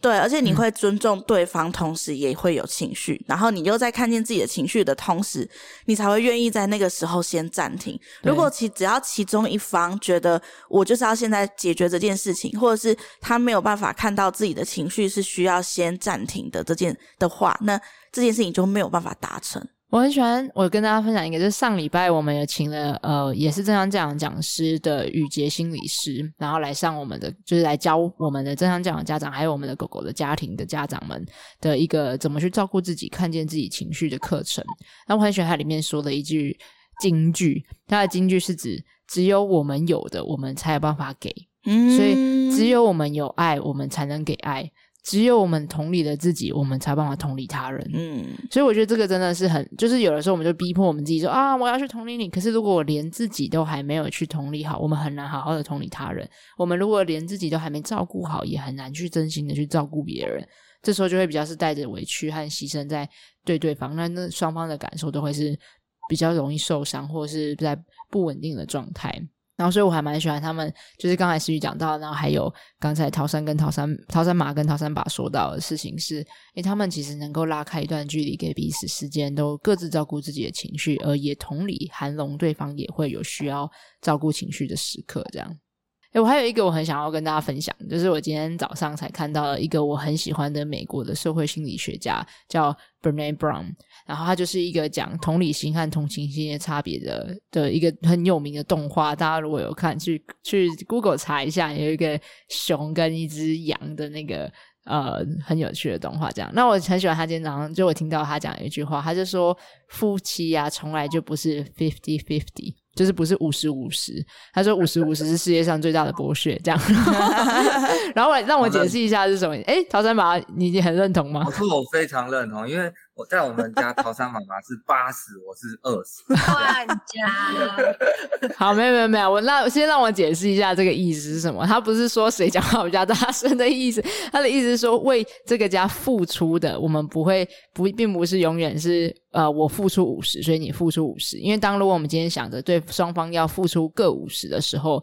对，而且你会尊重对方，嗯、同时也会有情绪，然后你又在看见自己的情绪的同时，你才会愿意在那个时候先暂停。如果其只要其中一方觉得我就是要现在解决这件事情，或者是他没有办法看到自己的情绪是需要先暂停的这件的话，那这件事情就没有办法达成。我很喜欢，我跟大家分享一个，就是上礼拜我们有请了呃，也是正向教养讲师的宇杰心理师，然后来上我们的，就是来教我们的正向教养家长，还有我们的狗狗的家庭的家长们的一个怎么去照顾自己、看见自己情绪的课程。然后我很喜欢它里面说的一句金句，它的金句是指只有我们有的，我们才有办法给，嗯，所以只有我们有爱，我们才能给爱。只有我们同理了自己，我们才办法同理他人。嗯，所以我觉得这个真的是很，就是有的时候我们就逼迫我们自己说啊，我要去同理你。可是如果我连自己都还没有去同理好，我们很难好好的同理他人。我们如果连自己都还没照顾好，也很难去真心的去照顾别人。这时候就会比较是带着委屈和牺牲在对对方，那那双方的感受都会是比较容易受伤，或者是在不稳定的状态。然后，所以我还蛮喜欢他们，就是刚才思雨讲到，然后还有刚才桃山跟桃山、桃山马跟桃山把说到的事情是，诶，他们其实能够拉开一段距离，给彼此时间，都各自照顾自己的情绪，而也同理韩龙对方也会有需要照顾情绪的时刻，这样。诶，我还有一个我很想要跟大家分享，就是我今天早上才看到了一个我很喜欢的美国的社会心理学家，叫 Brené Brown，然后他就是一个讲同理心和同情心的差别的的一个很有名的动画。大家如果有看，去去 Google 查一下，有一个熊跟一只羊的那个呃很有趣的动画。这样，那我很喜欢他今天早上就我听到他讲一句话，他就说夫妻啊从来就不是 fifty fifty。就是不是五十五十，他说五十五十是世界上最大的剥削，这样。(laughs) 然后我让我解释一下是什么？哎，陶三宝，你你很认同吗？我说我非常认同，因为。我在我们家，桃山妈妈是八十，我是二十。万家。好，没有没有没有，我那先让我解释一下这个意思是什么。他不是说谁讲话比较大声的意思，他的意思是说为这个家付出的，我们不会不并不是永远是呃我付出五十，所以你付出五十。因为当如果我们今天想着对双方要付出各五十的时候，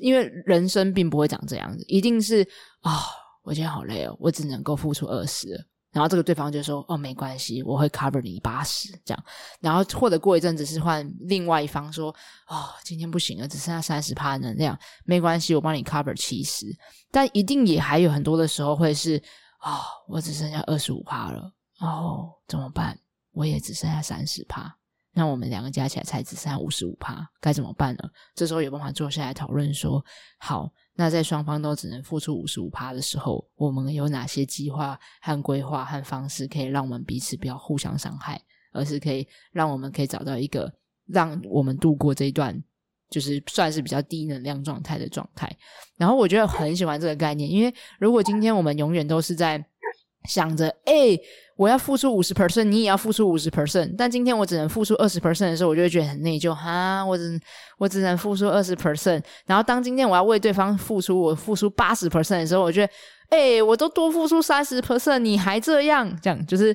因为人生并不会长这样子，一定是啊、哦，我今天好累哦，我只能够付出二十。然后这个对方就说：“哦，没关系，我会 cover 你八十这样。”然后或者过一阵子是换另外一方说：“哦，今天不行了，只剩下三十趴能量，没关系，我帮你 cover 七十。”但一定也还有很多的时候会是：“哦，我只剩下二十五趴了，哦，怎么办？我也只剩下三十趴，那我们两个加起来才只剩下五十五趴，该怎么办呢？”这时候有办法坐下来讨论说：“好。”那在双方都只能付出五十五趴的时候，我们有哪些计划和规划和方式，可以让我们彼此不要互相伤害，而是可以让我们可以找到一个让我们度过这一段，就是算是比较低能量状态的状态。然后我觉得很喜欢这个概念，因为如果今天我们永远都是在想着，哎、我要付出五十 percent，你也要付出五十 percent，但今天我只能付出二十 percent 的时候，我就会觉得很内疚哈。我只我只能付出二十 percent，然后当今天我要为对方付出，我付出八十 percent 的时候，我觉得，哎、我都多付出三十 percent，你还这样，这样就是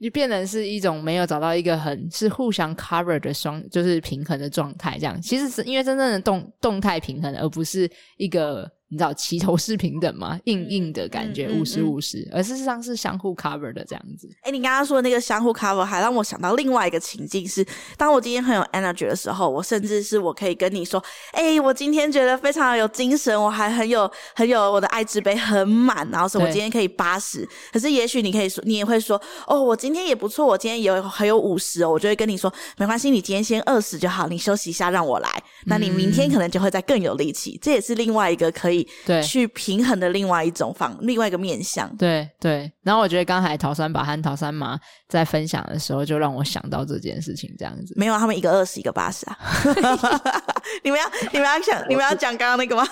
就变成是一种没有找到一个很是互相 cover 的双，就是平衡的状态。这样其实是因为真正的动动态平衡，而不是一个。你知道齐头是平等吗？硬硬的感觉，五十五十，而事实上是相互 cover 的这样子。哎、欸，你刚刚说的那个相互 cover，还让我想到另外一个情境是：当我今天很有 energy 的时候，我甚至是我可以跟你说，哎、欸，我今天觉得非常有精神，我还很有很有我的爱之杯很满，然后说我今天可以八十。可是也许你可以说，你也会说，哦，我今天也不错，我今天有很有五十哦，我就会跟你说，没关系，你今天先二十就好，你休息一下让我来，那你明天可能就会再更有力气。嗯、这也是另外一个可以。对，去平衡的另外一种方，另外一个面向。对对，然后我觉得刚才桃山爸和桃三妈在分享的时候，就让我想到这件事情，这样子。没有，他们一个二十，一个八十啊。(laughs) (laughs) 你们要，你们要想，你们要讲刚刚那个吗？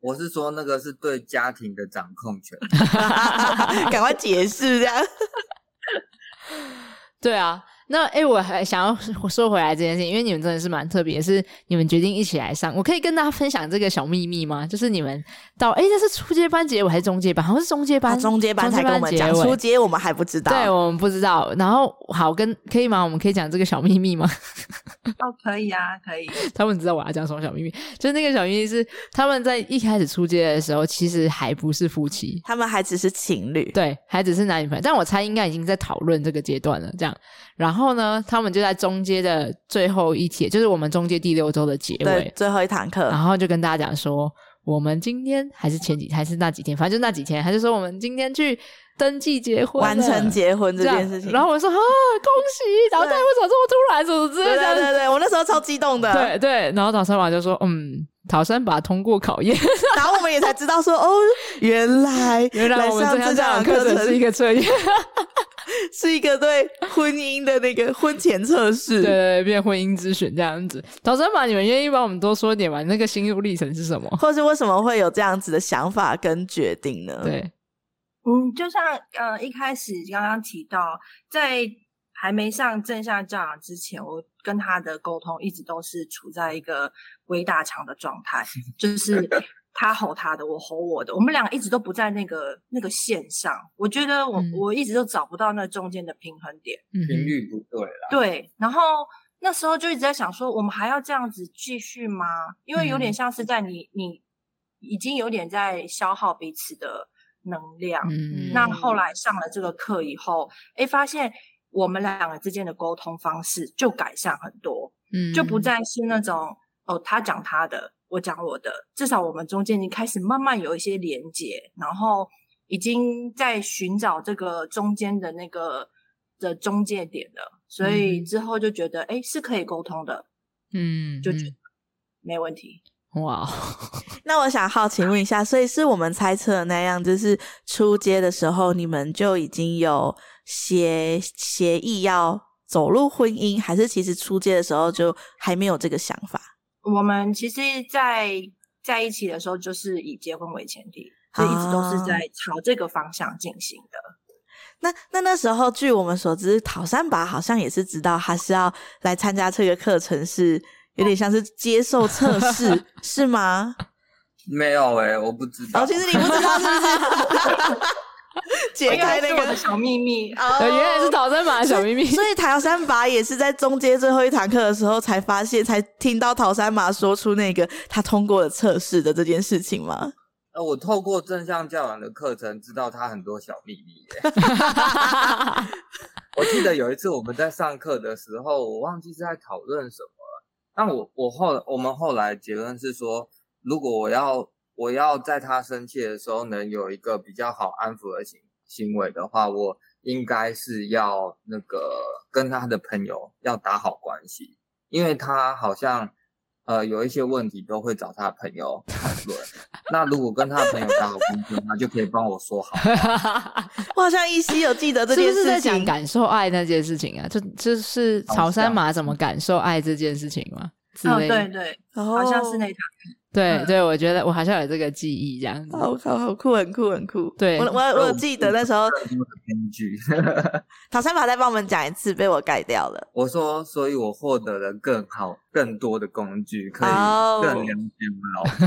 我是说，那个是对家庭的掌控权。(laughs) 赶快解释这样。对啊。那哎，我还想要说回来这件事情，因为你们真的是蛮特别，是你们决定一起来上。我可以跟大家分享这个小秘密吗？就是你们到哎，这是初阶班结尾还是中阶班？好像是中阶班，中阶班才跟我们讲，初阶我们还不知道。对，我们不知道。然后好，跟可以吗？我们可以讲这个小秘密吗？(laughs) 哦，可以啊，可以。他们知道我要讲什么小秘密？就是那个小秘密是他们在一开始初阶的时候，其实还不是夫妻，他们还只是情侣，对，还只是男女朋友。但我猜应该已经在讨论这个阶段了，这样。然后呢，他们就在中阶的最后一节，就是我们中阶第六周的结尾，最后一堂课。然后就跟大家讲说，我们今天还是前几天，还是那几天，反正就那几天，他就说我们今天去登记结婚，完成结婚这件事情。然后我说啊，恭喜！然后他为什么这么突然？什么之类的？对对对，我那时候超激动的。对对，然后陶三宝就说，嗯，陶三把通过考验，(laughs) 然后我们也才知道说，哦，原来原来我们这堂课程是一个测验。(laughs) 是一个对婚姻的那个婚前测试，对，(laughs) 对，对，变婚姻咨询这样子。陶三把，你们愿意帮我们多说点吗？那个心路历程是什么？或是为什么会有这样子的想法跟决定呢？对，嗯，就像呃一开始刚刚提到，在还没上正向教养之前，我跟他的沟通一直都是处在一个鬼打墙的状态，就是。(laughs) 他吼他的，我吼我的，我们两个一直都不在那个那个线上。我觉得我、嗯、我一直都找不到那中间的平衡点，频率不对了。对，然后那时候就一直在想说，我们还要这样子继续吗？因为有点像是在你你已经有点在消耗彼此的能量。嗯，那后来上了这个课以后，哎，发现我们两个之间的沟通方式就改善很多，嗯，就不再是那种哦，他讲他的。我讲我的，至少我们中间已经开始慢慢有一些连接，然后已经在寻找这个中间的那个的中介点了，所以之后就觉得，哎、嗯，是可以沟通的，嗯，就觉得没问题。(laughs) 哇，(laughs) 那我想好奇问一下，所以是我们猜测的那样，就是出街的时候你们就已经有协协议要走入婚姻，还是其实出街的时候就还没有这个想法？我们其实在，在在一起的时候，就是以结婚为前提，所以一直都是在朝这个方向进行的。啊、那那那时候，据我们所知，陶三把好像也是知道他是要来参加这个课程，是有点像是接受测试，(laughs) 是吗？没有诶、欸、我不知道。哦，其实你不知道是不是？(laughs) (laughs) 解开那个小秘密哦，原来是陶三把的小秘密。所以陶三把也是在中间最后一堂课的时候才发现，才听到陶三把说出那个他通过了测试的这件事情吗？呃，我透过正向教养的课程知道他很多小秘密。(laughs) 我记得有一次我们在上课的时候，我忘记是在讨论什么了。但我我后我们后来结论是说，如果我要。我要在他生气的时候能有一个比较好安抚的行行为的话，我应该是要那个跟他的朋友要打好关系，因为他好像呃有一些问题都会找他的朋友讨论。那如果跟他的朋友打好关系，他就可以帮我说好。(laughs) 我好像依稀有记得这件事情，是不是在讲感受爱那件事情啊？就就是草山马怎么感受爱这件事情吗？哦，对对，好像是那场。对对，我觉得我好像有这个记忆，这样子，好好好酷，很酷很酷。对，我我我记得那时候编剧唐三宝再帮我们讲一次，被我改掉了。我说，所以我获得了更好、更多的工具，可以更了解我老婆。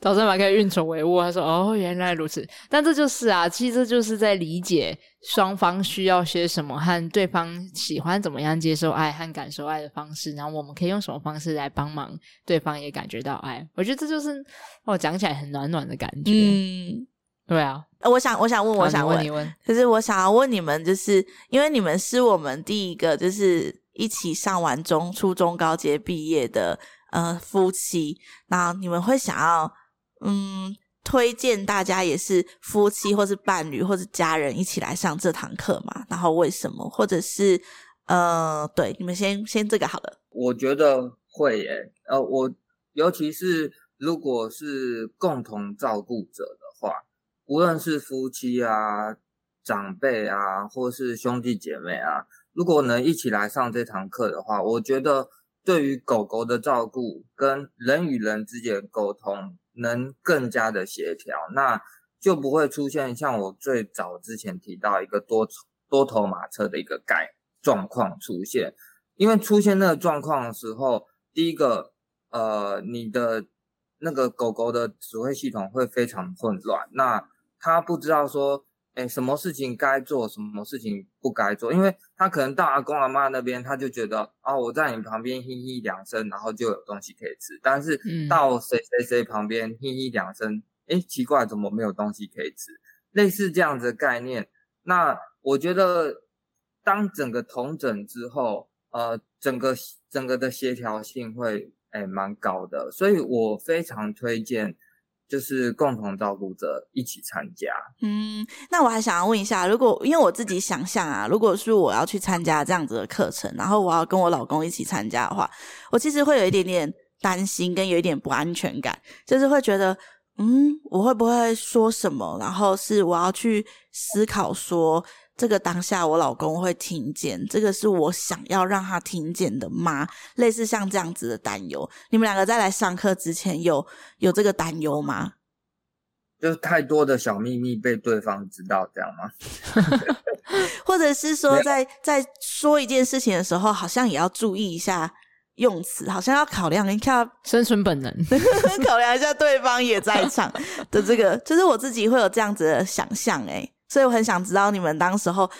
陶三把可以运筹帷幄，他说：“哦，原来如此。”但这就是啊，其实这就是在理解。双方需要些什么，和对方喜欢怎么样接受爱和感受爱的方式，然后我们可以用什么方式来帮忙对方也感觉到爱。我觉得这就是我讲起来很暖暖的感觉。嗯，对啊。我想，我想问，我想问，你问，就是我想要问你们，就是因为你们是我们第一个就是一起上完中初中高阶毕业的呃夫妻，那你们会想要嗯。推荐大家也是夫妻或是伴侣或是家人一起来上这堂课嘛？然后为什么？或者是呃，对，你们先先这个好了。我觉得会耶，呃，我尤其是如果是共同照顾者的话，无论是夫妻啊、长辈啊，或是兄弟姐妹啊，如果能一起来上这堂课的话，我觉得对于狗狗的照顾跟人与人之间的沟通。能更加的协调，那就不会出现像我最早之前提到一个多多头马车的一个改状况出现。因为出现那个状况的时候，第一个，呃，你的那个狗狗的指挥系统会非常混乱，那它不知道说，哎，什么事情该做，什么事情不该做，因为他可能到阿公阿妈那边，他就觉得，啊，我在你旁边嘿嘿两声，然后就有东西可以吃，但是到谁谁谁旁边嘿嘿两声，哎，奇怪，怎么没有东西可以吃？类似这样子的概念，那我觉得当整个统整之后。呃，整个整个的协调性会诶蛮高的，所以我非常推荐，就是共同照顾者一起参加。嗯，那我还想要问一下，如果因为我自己想象啊，如果是我要去参加这样子的课程，然后我要跟我老公一起参加的话，我其实会有一点点担心，跟有一点不安全感，就是会觉得，嗯，我会不会说什么？然后是我要去思考说。这个当下，我老公会听见，这个是我想要让他听见的吗？类似像这样子的担忧，你们两个在来上课之前有有这个担忧吗？就是太多的小秘密被对方知道，这样吗？(laughs) 或者是说在，在在说一件事情的时候，好像也要注意一下用词，好像要考量一下 (laughs) 生存本能，(laughs) 考量一下对方也在场的这个，就是我自己会有这样子的想象，诶所以我很想知道你们当时候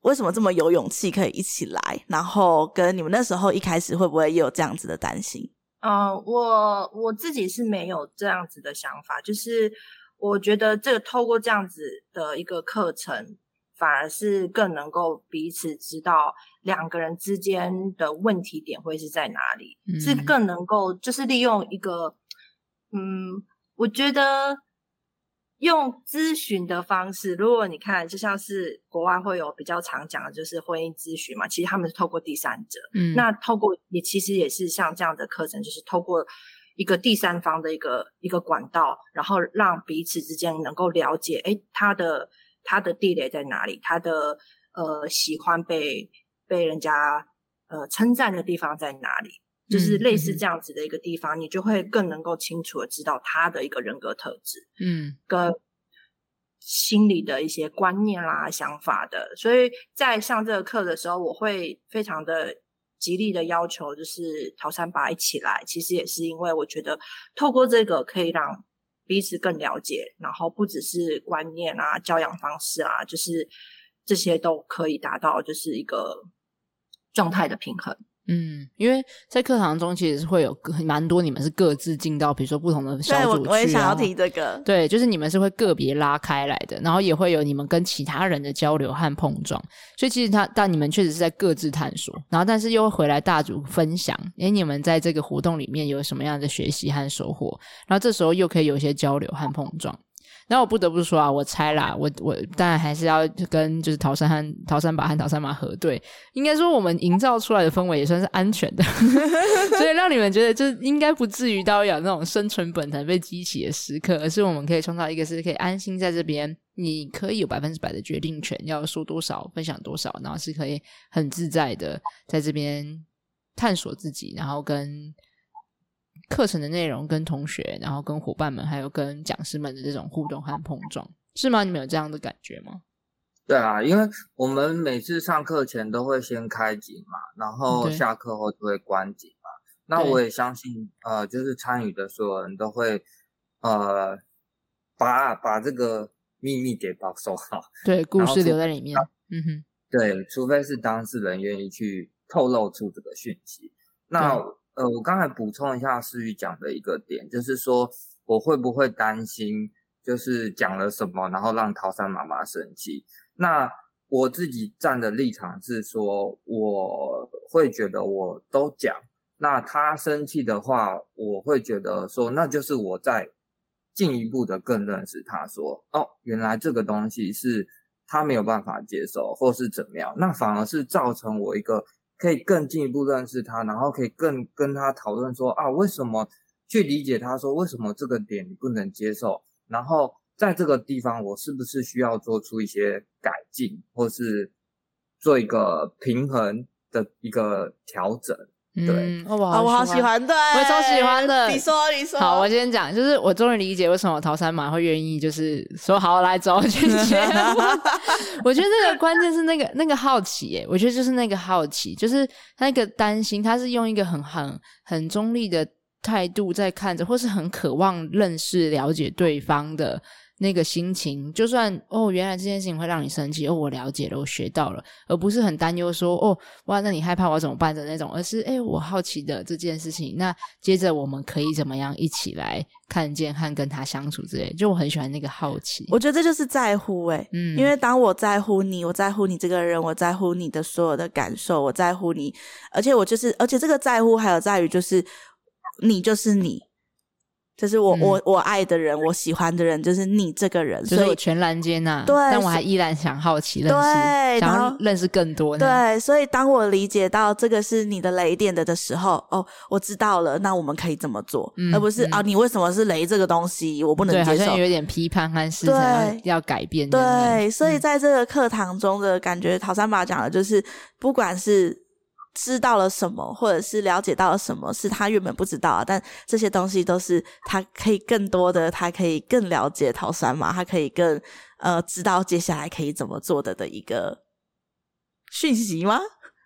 为什么这么有勇气可以一起来，然后跟你们那时候一开始会不会也有这样子的担心？呃，我我自己是没有这样子的想法，就是我觉得这个透过这样子的一个课程，反而是更能够彼此知道两个人之间的问题点会是在哪里，嗯、是更能够就是利用一个，嗯，我觉得。用咨询的方式，如果你看，就像是国外会有比较常讲的，就是婚姻咨询嘛，其实他们是透过第三者。嗯，那透过也其实也是像这样的课程，就是透过一个第三方的一个一个管道，然后让彼此之间能够了解，诶，他的他的地雷在哪里，他的呃喜欢被被人家呃称赞的地方在哪里。就是类似这样子的一个地方，嗯、你就会更能够清楚的知道他的一个人格特质，嗯，跟心理的一些观念啦、想法的。所以在上这个课的时候，我会非常的极力的要求，就是陶三八一起来。其实也是因为我觉得透过这个可以让彼此更了解，然后不只是观念啊、教养方式啊，就是这些都可以达到就是一个状态的平衡。嗯，因为在课堂中其实是会有蛮多你们是各自进到，比如说不同的小组去。对，我我也想要提这个。对，就是你们是会个别拉开来的，然后也会有你们跟其他人的交流和碰撞。所以其实他但你们确实是在各自探索，然后但是又会回来大组分享，诶，你们在这个活动里面有什么样的学习和收获？然后这时候又可以有一些交流和碰撞。那我不得不说啊，我猜啦，我我当然还是要跟就是陶三和陶三爸和陶三妈核对，应该说我们营造出来的氛围也算是安全的，(laughs) (laughs) 所以让你们觉得就应该不至于到有那种生存本能被激起的时刻，而是我们可以创造一个是可以安心在这边，你可以有百分之百的决定权，要说多少分享多少，然后是可以很自在的在这边探索自己，然后跟。课程的内容跟同学，然后跟伙伴们，还有跟讲师们的这种互动和碰撞，是吗？你们有这样的感觉吗？对啊，因为我们每次上课前都会先开机嘛，然后下课后就会关机嘛。那我也相信，呃，就是参与的所有人都会，呃，把把这个秘密给保守好。(laughs) 对，故事留在里面。嗯哼，对，除非是当事人愿意去透露出这个讯息，那。呃，我刚才补充一下思雨讲的一个点，就是说我会不会担心，就是讲了什么，然后让陶三妈妈生气？那我自己站的立场是说，我会觉得我都讲，那他生气的话，我会觉得说，那就是我在进一步的更认识他，说哦，原来这个东西是他没有办法接受，或是怎么样，那反而是造成我一个。可以更进一步认识他，然后可以更跟他讨论说啊，为什么去理解他说为什么这个点你不能接受，然后在这个地方我是不是需要做出一些改进，或是做一个平衡的一个调整？对，嗯哦、我好，我好喜欢，对，我超喜欢的。你说，你说，好，我先讲，就是我终于理解为什么桃三马会愿意，就是说好来找我去接。(laughs) 我觉得那个关键是那个那个好奇，耶，我觉得就是那个好奇，就是那个担心，他是用一个很很很中立的态度在看着，或是很渴望认识、了解对方的。那个心情，就算哦，原来这件事情会让你生气，哦，我了解了，我学到了，而不是很担忧说，哦，哇，那你害怕我怎么办的那种，而是，诶，我好奇的这件事情，那接着我们可以怎么样一起来看见和跟他相处之类，就我很喜欢那个好奇，我觉得这就是在乎，诶，嗯，因为当我在乎你，我在乎你这个人，我在乎你的所有的感受，我在乎你，而且我就是，而且这个在乎还有在于就是，你就是你。就是我、嗯、我我爱的人，我喜欢的人，就是你这个人，所以我全然接纳。对，但我还依然想好奇认识，对，想要认识更多。对，所以当我理解到这个是你的雷点的的时候，哦，我知道了，那我们可以怎么做，嗯、而不是、嗯、啊，你为什么是雷这个东西，我不能接受。对，好像有点批判和试图要改变。对，所以在这个课堂中的感觉，陶三宝讲的就是，不管是。知道了什么，或者是了解到了什么，是他原本不知道的，但这些东西都是他可以更多的，他可以更了解桃山嘛，他可以更呃知道接下来可以怎么做的的一个讯息吗？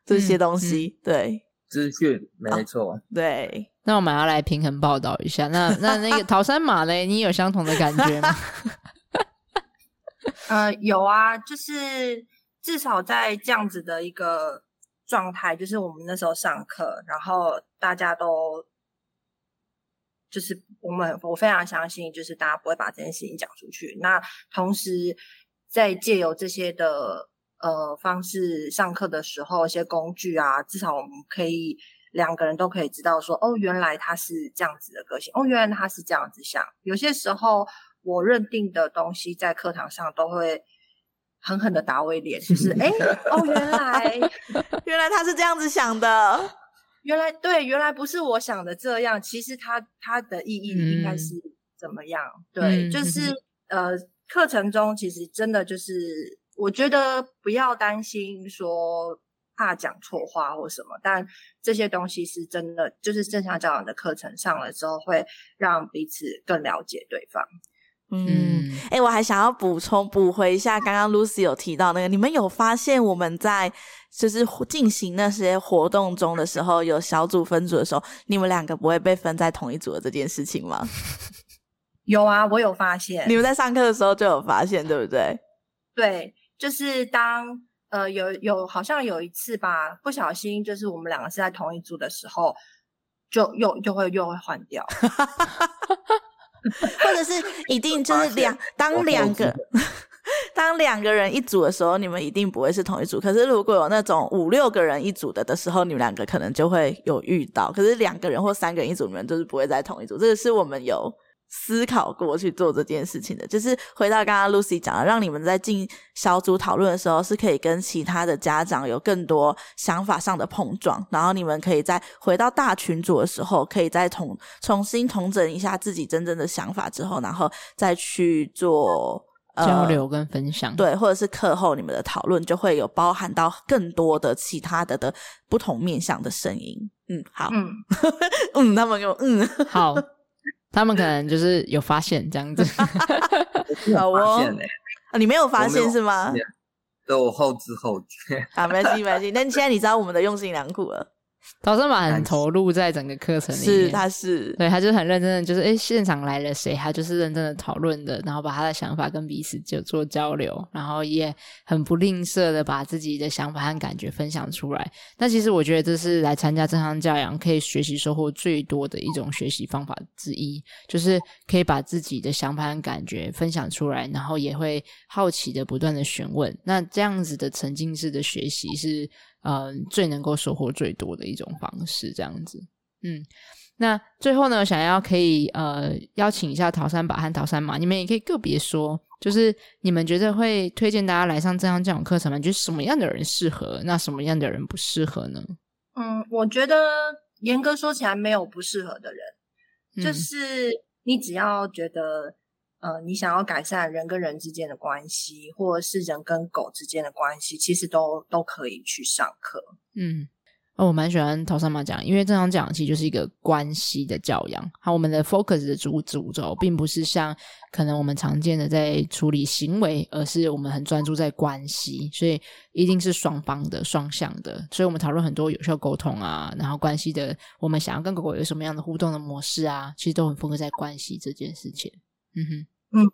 这些东西，嗯嗯、对，资讯没错、哦，对。那我们要来平衡报道一下，那 (laughs) 那那个桃山马呢，你有相同的感觉吗？(laughs) 呃，有啊，就是至少在这样子的一个。状态就是我们那时候上课，然后大家都就是我们，我非常相信，就是大家不会把这件事情讲出去。那同时，在借由这些的呃方式上课的时候，一些工具啊，至少我们可以两个人都可以知道说，哦，原来他是这样子的个性，哦，原来他是这样子想。有些时候，我认定的东西在课堂上都会。狠狠的打我一脸，就 (laughs) 是哎、欸、哦，原来 (laughs) 原来他是这样子想的，原来对，原来不是我想的这样。其实他他的意义应该是怎么样？嗯、对，就是呃，课程中其实真的就是，我觉得不要担心说怕讲错话或什么，但这些东西是真的，就是正向教养的课程上了之后，会让彼此更了解对方。嗯，哎、欸，我还想要补充补回一下，刚刚 Lucy 有提到那个，你们有发现我们在就是进行那些活动中的时候，有小组分组的时候，你们两个不会被分在同一组的这件事情吗？(laughs) 有啊，我有发现。你们在上课的时候就有发现，对不对？对，就是当呃有有好像有一次吧，不小心就是我们两个是在同一组的时候，就又又会又会换掉。(laughs) (laughs) 或者是一定就是两当两个 (laughs) 当两个人一组的时候，你们一定不会是同一组。可是如果有那种五六个人一组的的时候，你们两个可能就会有遇到。可是两个人或三个人一组，你们就是不会在同一组。这个是我们有。思考过去做这件事情的，就是回到刚刚 Lucy 讲的，让你们在进小组讨论的时候，是可以跟其他的家长有更多想法上的碰撞，然后你们可以在回到大群组的时候，可以再重重新重整一下自己真正的想法之后，然后再去做、呃、交流跟分享，对，或者是课后你们的讨论，就会有包含到更多的其他的的不同面向的声音。嗯，好，嗯，(laughs) 嗯，他们给我，嗯，好。他们可能就是有发现这样子，(laughs) 好哦，你没有发现是吗？对，我后知后觉。啊，没关系，没关系。那现在你知道我们的用心良苦了。陶生马很投入在整个课程里面，是他是对，他就很认真的，就是诶现场来了谁，他就是认真的讨论的，然后把他的想法跟彼此就做交流，然后也很不吝啬的把自己的想法和感觉分享出来。那其实我觉得这是来参加正向教养可以学习收获最多的一种学习方法之一，就是可以把自己的想法和感觉分享出来，然后也会好奇的不断的询问。那这样子的沉浸式的学习是。嗯，最能够收获最多的一种方式，这样子。嗯，那最后呢，想要可以呃邀请一下桃三宝和桃三马，你们也可以个别说，就是你们觉得会推荐大家来上这样这种课程吗？觉得什么样的人适合，那什么样的人不适合呢？嗯，我觉得严格说起来没有不适合的人，嗯、就是你只要觉得。呃，你想要改善人跟人之间的关系，或者是人跟狗之间的关系，其实都都可以去上课。嗯，哦，我蛮喜欢陶三妈讲，因为正常讲其实就是一个关系的教养。好，我们的 focus 的主主轴，并不是像可能我们常见的在处理行为，而是我们很专注在关系，所以一定是双方的、双向的。所以我们讨论很多有效沟通啊，然后关系的，我们想要跟狗狗有什么样的互动的模式啊，其实都很 focus 在关系这件事情。嗯哼，嗯，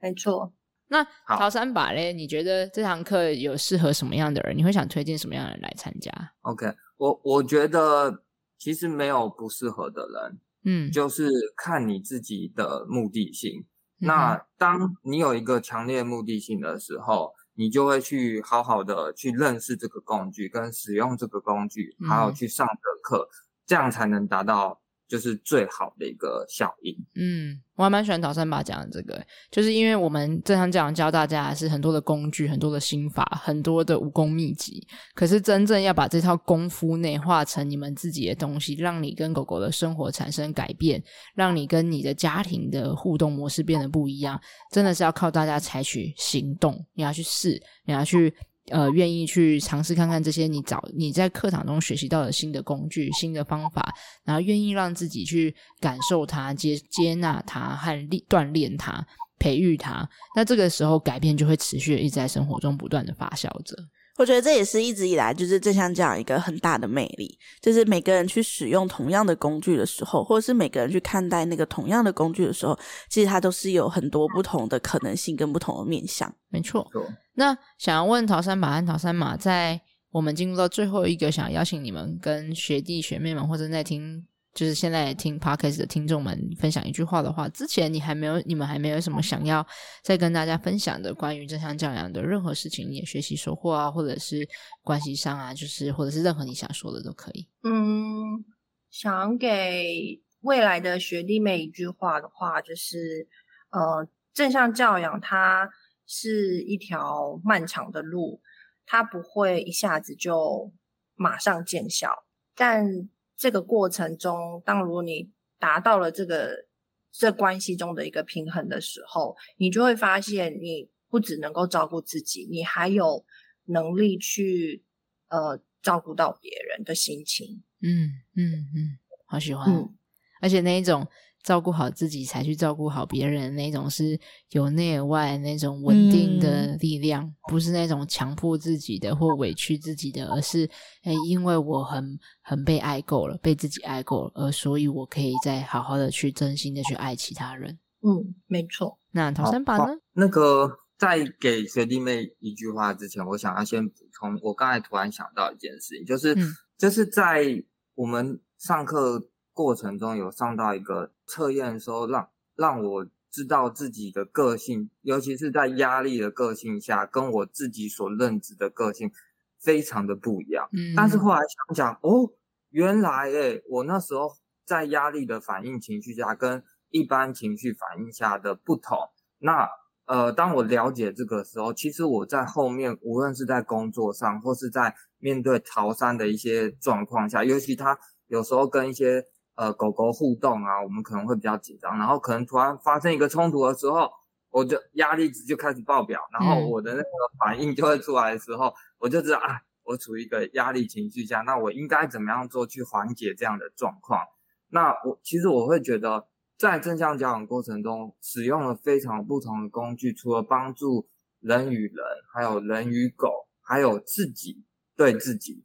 没错。那陶三把嘞？你觉得这堂课有适合什么样的人？你会想推荐什么样的人来参加？OK，我我觉得其实没有不适合的人，嗯，就是看你自己的目的性。嗯、那当你有一个强烈目的性的时候，你就会去好好的去认识这个工具，跟使用这个工具，还有去上这个课，这样才能达到。就是最好的一个效应。嗯，我还蛮喜欢陶三把讲的这个，就是因为我们正常讲教大家是很多的工具、很多的心法、很多的武功秘籍，可是真正要把这套功夫内化成你们自己的东西，让你跟狗狗的生活产生改变，让你跟你的家庭的互动模式变得不一样，真的是要靠大家采取行动，你要去试，你要去。呃，愿意去尝试看看这些你找你在课堂中学习到的新的工具、新的方法，然后愿意让自己去感受它、接接纳它和锻炼它、培育它，那这个时候改变就会持续一直在生活中不断的发酵着。我觉得这也是一直以来就是正向这样一个很大的魅力，就是每个人去使用同样的工具的时候，或者是每个人去看待那个同样的工具的时候，其实它都是有很多不同的可能性跟不同的面向。没错。那想要问陶三马和陶三马，在我们进入到最后一个，想邀请你们跟学弟学妹们，或者在听。就是现在听 Podcast 的听众们分享一句话的话，之前你还没有，你们还没有什么想要再跟大家分享的关于正向教养的任何事情，你也学习收获啊，或者是关系上啊，就是或者是任何你想说的都可以。嗯，想给未来的学弟妹一句话的话，就是呃，正向教养它是一条漫长的路，它不会一下子就马上见效，但这个过程中，当如果你达到了这个这关系中的一个平衡的时候，你就会发现，你不只能够照顾自己，你还有能力去呃照顾到别人的心情。嗯嗯嗯，好喜欢，嗯、而且那一种。照顾好自己才去照顾好别人，那种是由内而外那种稳定的力量，嗯、不是那种强迫自己的或委屈自己的，而是哎，因为我很很被爱够了，被自己爱够了，而所以我可以再好好的去真心的去爱其他人。嗯，没错。那陶三把呢？那个在给学弟妹一句话之前，我想要先补充，我刚才突然想到一件事情，就是、嗯、就是在我们上课。过程中有上到一个测验的时候，让让我知道自己的个性，尤其是在压力的个性下，跟我自己所认知的个性非常的不一样。嗯，但是后来想想，哦，原来诶，我那时候在压力的反应情绪下，跟一般情绪反应下的不同。那呃，当我了解这个时候，其实我在后面，无论是在工作上，或是在面对陶三的一些状况下，尤其他有时候跟一些呃，狗狗互动啊，我们可能会比较紧张，然后可能突然发生一个冲突的时候，我就压力值就开始爆表，然后我的那个反应就会出来的时候，嗯、我就知道啊，我处于一个压力情绪下，那我应该怎么样做去缓解这样的状况？那我其实我会觉得，在正向交往过程中，使用了非常不同的工具，除了帮助人与人，还有人与狗，还有自己对自己。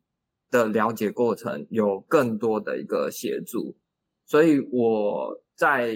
的了解过程有更多的一个协助，所以我在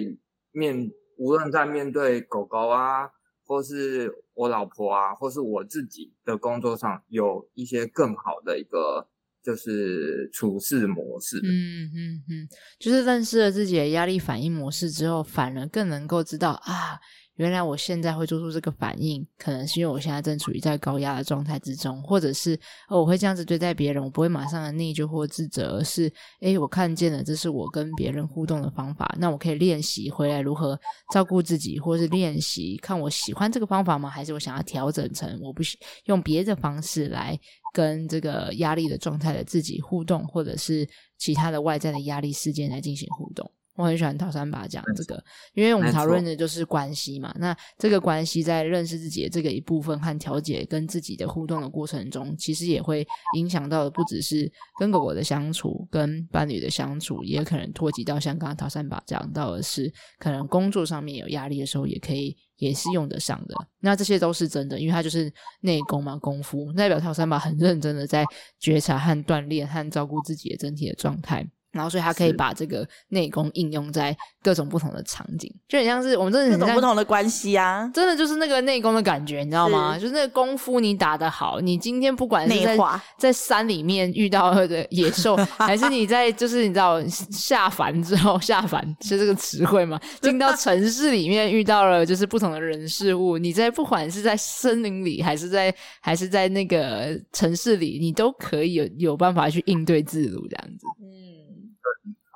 面无论在面对狗狗啊，或是我老婆啊，或是我自己的工作上，有一些更好的一个就是处事模式。嗯嗯嗯，就是认识了自己的压力反应模式之后，反而更能够知道啊。原来我现在会做出这个反应，可能是因为我现在正处于在高压的状态之中，或者是哦，我会这样子对待别人，我不会马上的内疚或自责，而是诶，我看见了这是我跟别人互动的方法，那我可以练习回来如何照顾自己，或是练习看我喜欢这个方法吗？还是我想要调整成我不用别的方式来跟这个压力的状态的自己互动，或者是其他的外在的压力事件来进行互动。我很喜欢桃三把讲这个，因为我们讨论的就是关系嘛。那这个关系在认识自己的这个一部分和调节跟自己的互动的过程中，其实也会影响到的不只是跟狗狗的相处、跟伴侣的相处，也可能托及到像刚刚陶三把讲到的是，可能工作上面有压力的时候，也可以也是用得上的。那这些都是真的，因为它就是内功嘛，功夫代表陶三把很认真的在觉察和锻炼和照顾自己的整体的状态。然后，所以他可以把这个内功应用在各种不同的场景，就很像是我们真的很各种不同的关系啊，真的就是那个内功的感觉，你知道吗？是就是那个功夫你打得好，你今天不管是在在山里面遇到的野兽，(laughs) 还是你在就是你知道下凡之后下凡是这个词汇嘛？(laughs) 进到城市里面遇到了就是不同的人事物，你在不管是在森林里还是在还是在那个城市里，你都可以有有办法去应对自如这样子。嗯。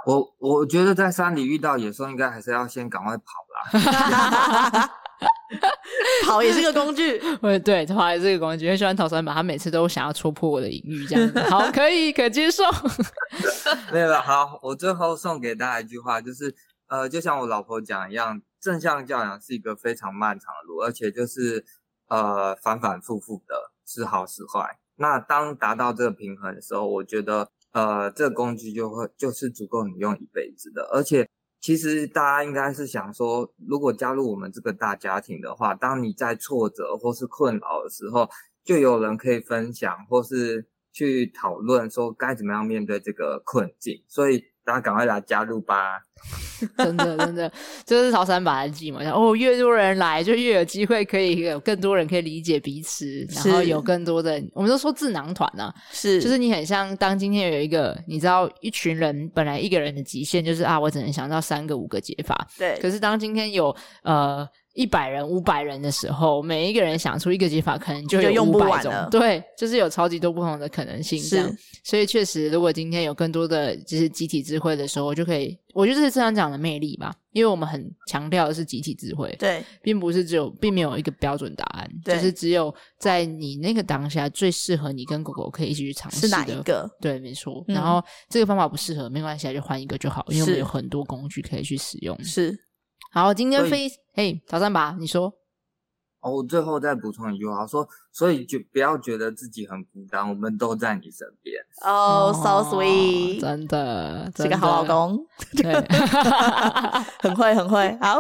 我我觉得在山里遇到野兽，应该还是要先赶快跑啦。(laughs) (laughs) 跑也是个工具，(laughs) 对对，跑也是个工具。因为喜欢桃三把，他每次都想要戳破我的隐喻，这样子。好，可以，可接受。没有了，好，我最后送给大家一句话，就是呃，就像我老婆讲一样，正向教养是一个非常漫长的路，而且就是呃反反复复的，是好是坏。那当达到这个平衡的时候，我觉得。呃，这个工具就会就是足够你用一辈子的，而且其实大家应该是想说，如果加入我们这个大家庭的话，当你在挫折或是困扰的时候，就有人可以分享或是去讨论说该怎么样面对这个困境，所以。大家赶快来加入吧！(laughs) 真的，真的，这是潮汕把的计谋。哦，越多人来，就越有机会可以有更多人可以理解彼此，然后有更多的，我们都说智囊团啊，是，就是你很像当今天有一个，你知道，一群人本来一个人的极限就是啊，我只能想到三个、五个解法，对。可是当今天有呃。一百人、五百人的时候，每一个人想出一个解法，可能就有五百种。对，就是有超级多不同的可能性。这样，所以确实，如果今天有更多的就是集体智慧的时候，我就可以，我觉得这是这样讲的魅力吧。因为我们很强调的是集体智慧，对，并不是只有，并没有一个标准答案，对就是只有在你那个当下最适合你跟狗狗可以一起去尝试的是哪一个？对，没错。嗯、然后这个方法不适合，没关系，就换一个就好，因为我们有很多工具可以去使用。是。好，今天飞嘿，早上吧，你说。哦，我最后再补充一句话，说，所以就不要觉得自己很孤单，我们都在你身边。哦、oh,，so sweet，真的，是个好老公，对，(laughs) 很会，很会，好。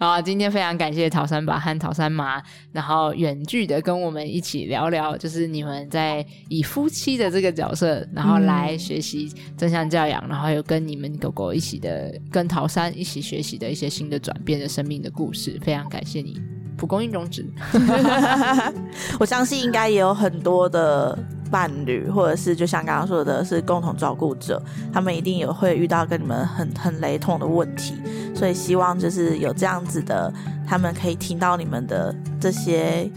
好，今天非常感谢桃三爸和桃三妈，然后远距的跟我们一起聊聊，就是你们在以夫妻的这个角色，然后来学习正向教养，然后有跟你们狗狗一起的，跟桃三一起学习的一些新的转变的生命的故事，非常感谢你，蒲公英种子。我相信应该也有很多的。伴侣，或者是就像刚刚说的，是共同照顾者，他们一定也会遇到跟你们很很雷同的问题，所以希望就是有这样子的，他们可以听到你们的这些。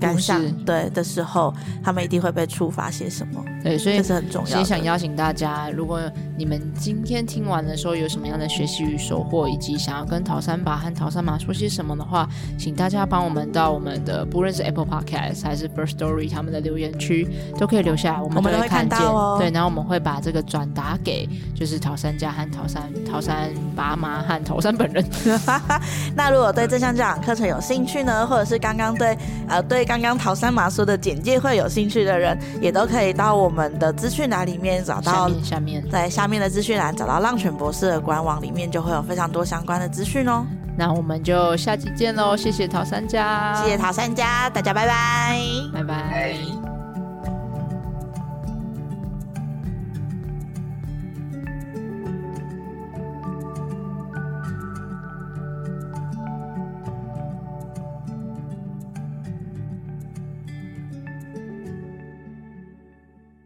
感想对的时候，他们一定会被触发些什么？对，所以这是很重要的。所以想邀请大家，如果你们今天听完的时候有什么样的学习与收获，以及想要跟陶三爸和陶三妈说些什么的话，请大家帮我们到我们的不论是 Apple Podcast 还是 First Story 他们的留言区都可以留下来，我们都会看见。看哦、对，然后我们会把这个转达给就是陶三家和陶三陶三爸妈和陶三本人。(laughs) 那如果对正向教养课程有兴趣呢，或者是刚刚对呃对。刚刚陶三麻说的简介会有兴趣的人，也都可以到我们的资讯栏里面找到，下面在下面的资讯栏找到浪犬博士的官网里面，就会有非常多相关的资讯哦。那我们就下期见喽，谢谢陶三家，谢谢陶三家，大家拜拜，拜拜。